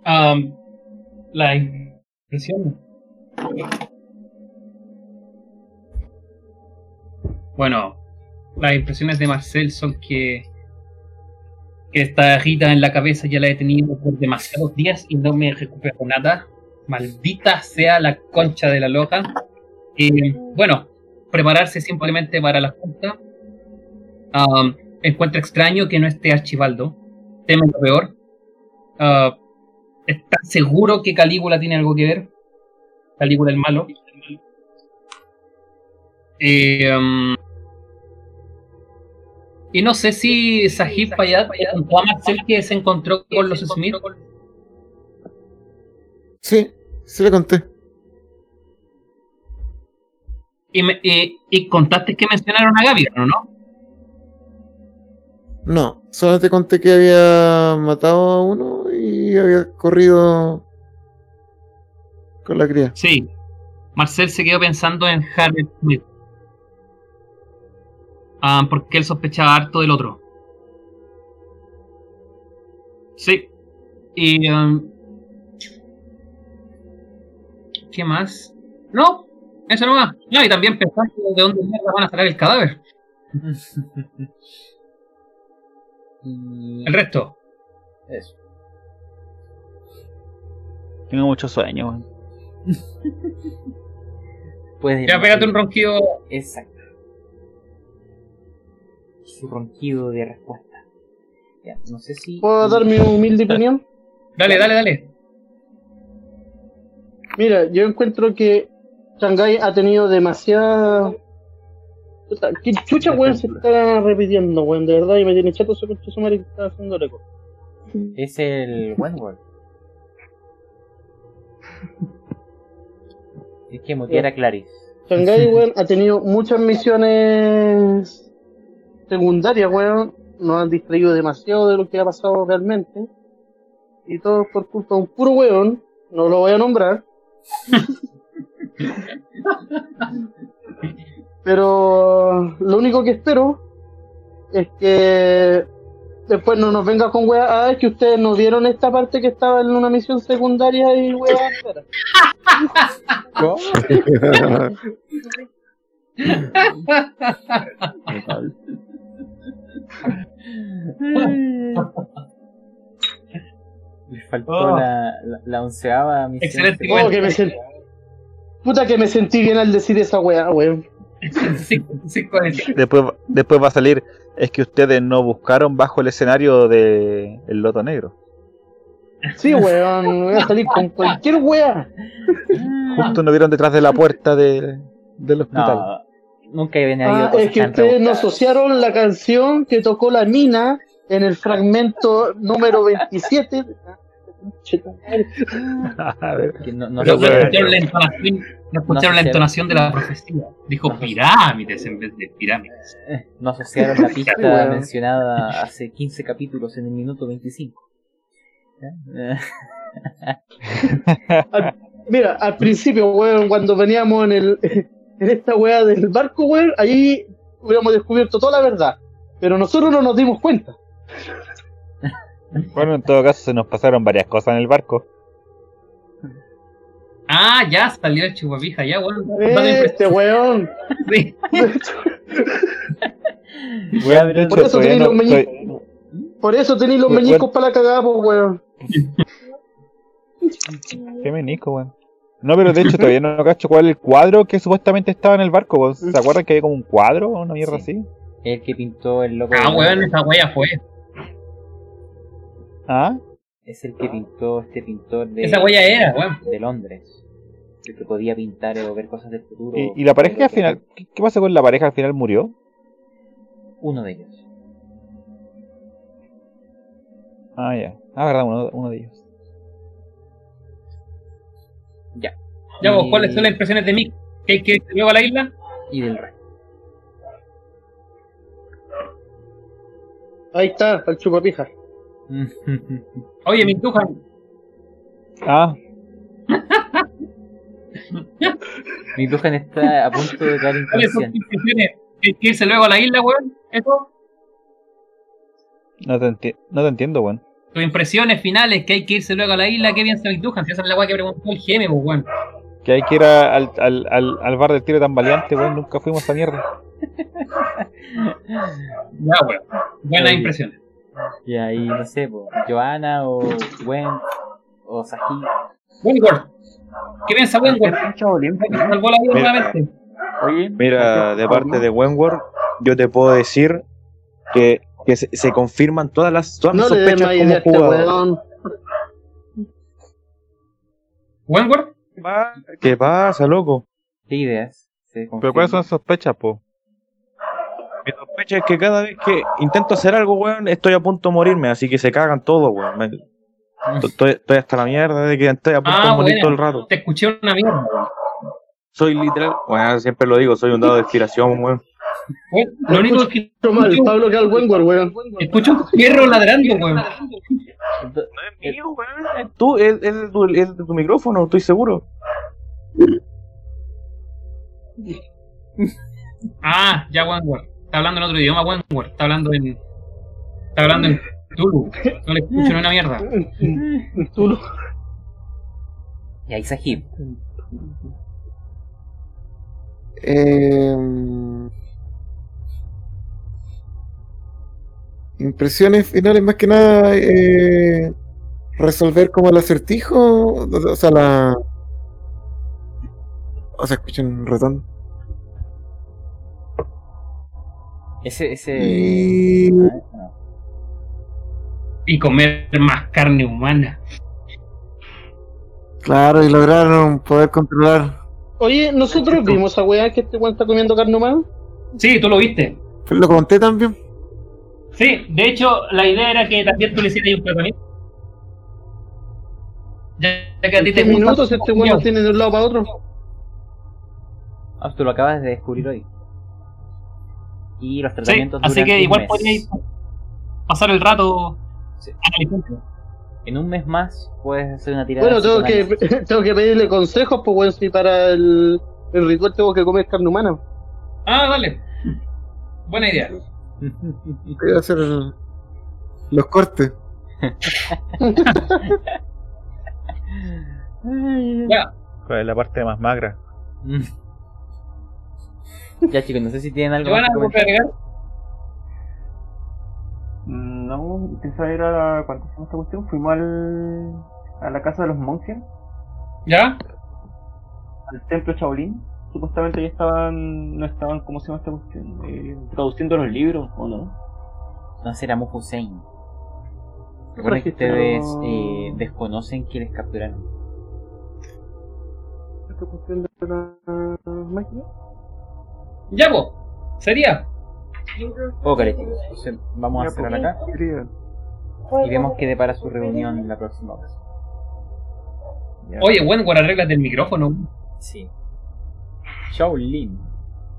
Am, la impresión. Bueno, las impresiones de Marcel son que, que esta agita en la cabeza ya la he tenido por demasiados días y no me recupero nada. Maldita sea la concha de la loca. Y bueno, prepararse simplemente para la junta. Encuentra extraño que no esté Archibaldo. Teme lo peor. Ah, ¿Está seguro que Calígula tiene algo que ver? Calígula el malo. Eh, y no sé si Sahib Payat a Marcel que se encontró con los Smith. Sí, sí le conté. Y, me- y- y contaste que mencionaron a Gaby, ¿no? ¿no? No, solamente conté que había matado a uno y había corrido con la cría. Sí. Marcel se quedó pensando en Harry Smith. Ah, porque él sospechaba harto del otro. Sí. Y. um, ¿Qué más? No, eso no más. No, y también pensando de dónde mierda van a sacar el cadáver. y El resto. eso. Tengo mucho sueño, weón. Puedes Ya pégate un ronquido. Exacto. Su ronquido de respuesta. Ya, no sé si. ¿Puedo dar mi humilde opinión? Dale, dale, dale. Mira, yo encuentro que Shanghai ha tenido demasiada. ¿Qué chucha, weón, se está repitiendo, weón? De verdad, y me tiene chato concha su madre que está haciendo récord. Es el Wentworth. Es que mutear a Clarice. Shanghai, weón, ha tenido muchas misiones secundarias, weón. Nos han distraído demasiado de lo que ha pasado realmente. Y todo por culpa de un puro weón. No lo voy a nombrar. Pero lo único que espero es que después no nos venga con weá. Ah, es que ustedes no vieron esta parte que estaba en una misión secundaria y weá. entera". Le faltó Oh. la, la, la onceava misión. Excelente Oh, que me sent- Puta que me sentí bien al decir esa weá, weón. Sí, sí. Después, después va a salir. Es que ustedes no buscaron bajo el escenario de El Loto Negro. Sí, weón, voy a salir con cualquier weá. Justo no vieron detrás de la puerta de, del hospital. No, nunca habían Ah, es que ustedes no asociaron la canción que tocó la mina en el fragmento número 27. No, Pero escucharon la entonación, no escucharon la sé. entonación de la profecía. Dijo pirámides en vez de pirámides. no asociaron la pista mencionada hace 15 capítulos en el minuto 25. ¿Ya? Mira, al principio, weón, cuando veníamos en el en esta weá del barco, weón, ahí hubiéramos descubierto toda la verdad. Pero nosotros no nos dimos cuenta. Bueno, en todo caso se nos pasaron varias cosas en el barco. Ah, ya salió el chupapija, ya, bueno. dato Este weón. Sí. Por eso no- los meñiques. Por eso tenéis los meñicos para la cagada, pues, weón. Qué menico, weón. No, pero de hecho todavía no cacho cuál es el cuadro que supuestamente estaba en el barco. ¿Se acuerdan que había como un cuadro o una mierda Sí. así? El que pintó el loco. Ah, weón, esa wea fue. ¿Ah? Es el que pintó este pintor de. Esa huella era. De Londres. El que podía pintar o ver cosas del futuro. ¿Y, y la pareja que al final? ¿Qué, qué pasa con la pareja al final murió? Uno de ellos. Ah, ya. Ah, verdad, uno, uno de ellos. Ya. Ya, vos, Y- ¿cuáles son las impresiones de Mick? ¿Que hay que irse luego a la isla? Y del rey. Ahí está, el chupapija. Oye, Mick Duhan, Ah, Mi Duhan está a punto de caer ¿cuáles son tus inconsciente. impresiones? ¿Que hay que irse luego a la isla, weón? ¿Eso? no te, enti- no te entiendo, weón. Tus impresiones finales, que hay que irse luego a la isla, ¿qué piensa Mick Duhan? Si esa es la weá que preguntó el GM, pues, weón. Que hay que ir a- al, al, al, al bar del tiro tan valiante, weón. Nunca fuimos a esa mierda. Ya, weón. Buenas impresiones. Y ahí, no sé, po, Joana o Gwen o Saji. Wentworth. ¿Qué piensa Que salvó la vida Mira. nuevamente. Oye, Mira, de parte de Wentworth, yo te puedo decir que, que se, se confirman todas las, todas No le sospechas más como este jugador. weón. Wentworth, ¿Qué pasa, loco? ¿Qué ideas? Pero. ¿cuáles son las sospechas, po? Mi sospecha es que cada vez que intento hacer algo, weón, estoy a punto de morirme, así que se cagan todos, weón. Me- Estoy, estoy hasta la mierda de que estoy a punto Ah, de morir bueno. todo el rato. te escuché una mierda. Soy literal, bueno, siempre lo digo, soy un dado de inspiración, weón. Lo único que Escucho mal, Pablo que al Wengor, weón. escucho un perro ladrando, weón. Ento- es mío, weón. Es tú, es, es de tu, es de tu micrófono, estoy seguro. Ah, ya Wentworth. Está hablando en otro idioma, Wentworth. Está hablando en. Está hablando en Tulu. No le escucho ni una mierda. Tú lo- Y ahí Sahib. Eh, impresiones finales, más que nada, eh, resolver como el acertijo, o sea, la... O sea, escuchan un ratón. Ese, ese. Y... Ah. Y comer más carne humana. Claro, y lograron poder controlar. Oye, nosotros vimos a weá que este weón está comiendo carne humana. Sí, tú lo viste. Lo conté también. Sí, de hecho, la idea era que también tú le hicieras un tratamiento. Ya, que a ti ¿En te minutos este weón tiene de un lado para otro? Ah, tú lo acabas de descubrir hoy. Y los Sí, tratamientos así duran que un igual mes. podríais pasar el rato Sí. analizando. En un mes más puedes hacer una tirada. Bueno, de tengo que, tengo que pedirle consejos, pues weón, si para el, el ritual tengo que comer carne humana. Ah, dale. Buena idea. Voy a hacer los cortes. Ya, ¿Cuál es la parte más magra? ya chicos, no sé si tienen algo ¿te van más a? Mm, No, esa era. ¿Cuánto se llama esta cuestión? Fuimos al, a la casa de los monjes, ¿Ya? al templo Shaolin. Supuestamente ya estaban. No estaban, ¿cómo se llama esta cuestión? Eh, traduciendo los libros, ¿o no? Entonces era Mu Hussein. Recuerden que ustedes eh, desconocen quiénes capturaron. Esta cuestión de la máquina. Ya, vos. Sería. Ok, chicos. Entonces vamos a cerrar acá y vemos qué depara su reunión en la próxima ocasión. Oye, bueno, con las reglas del micrófono. Sí. Shaolin.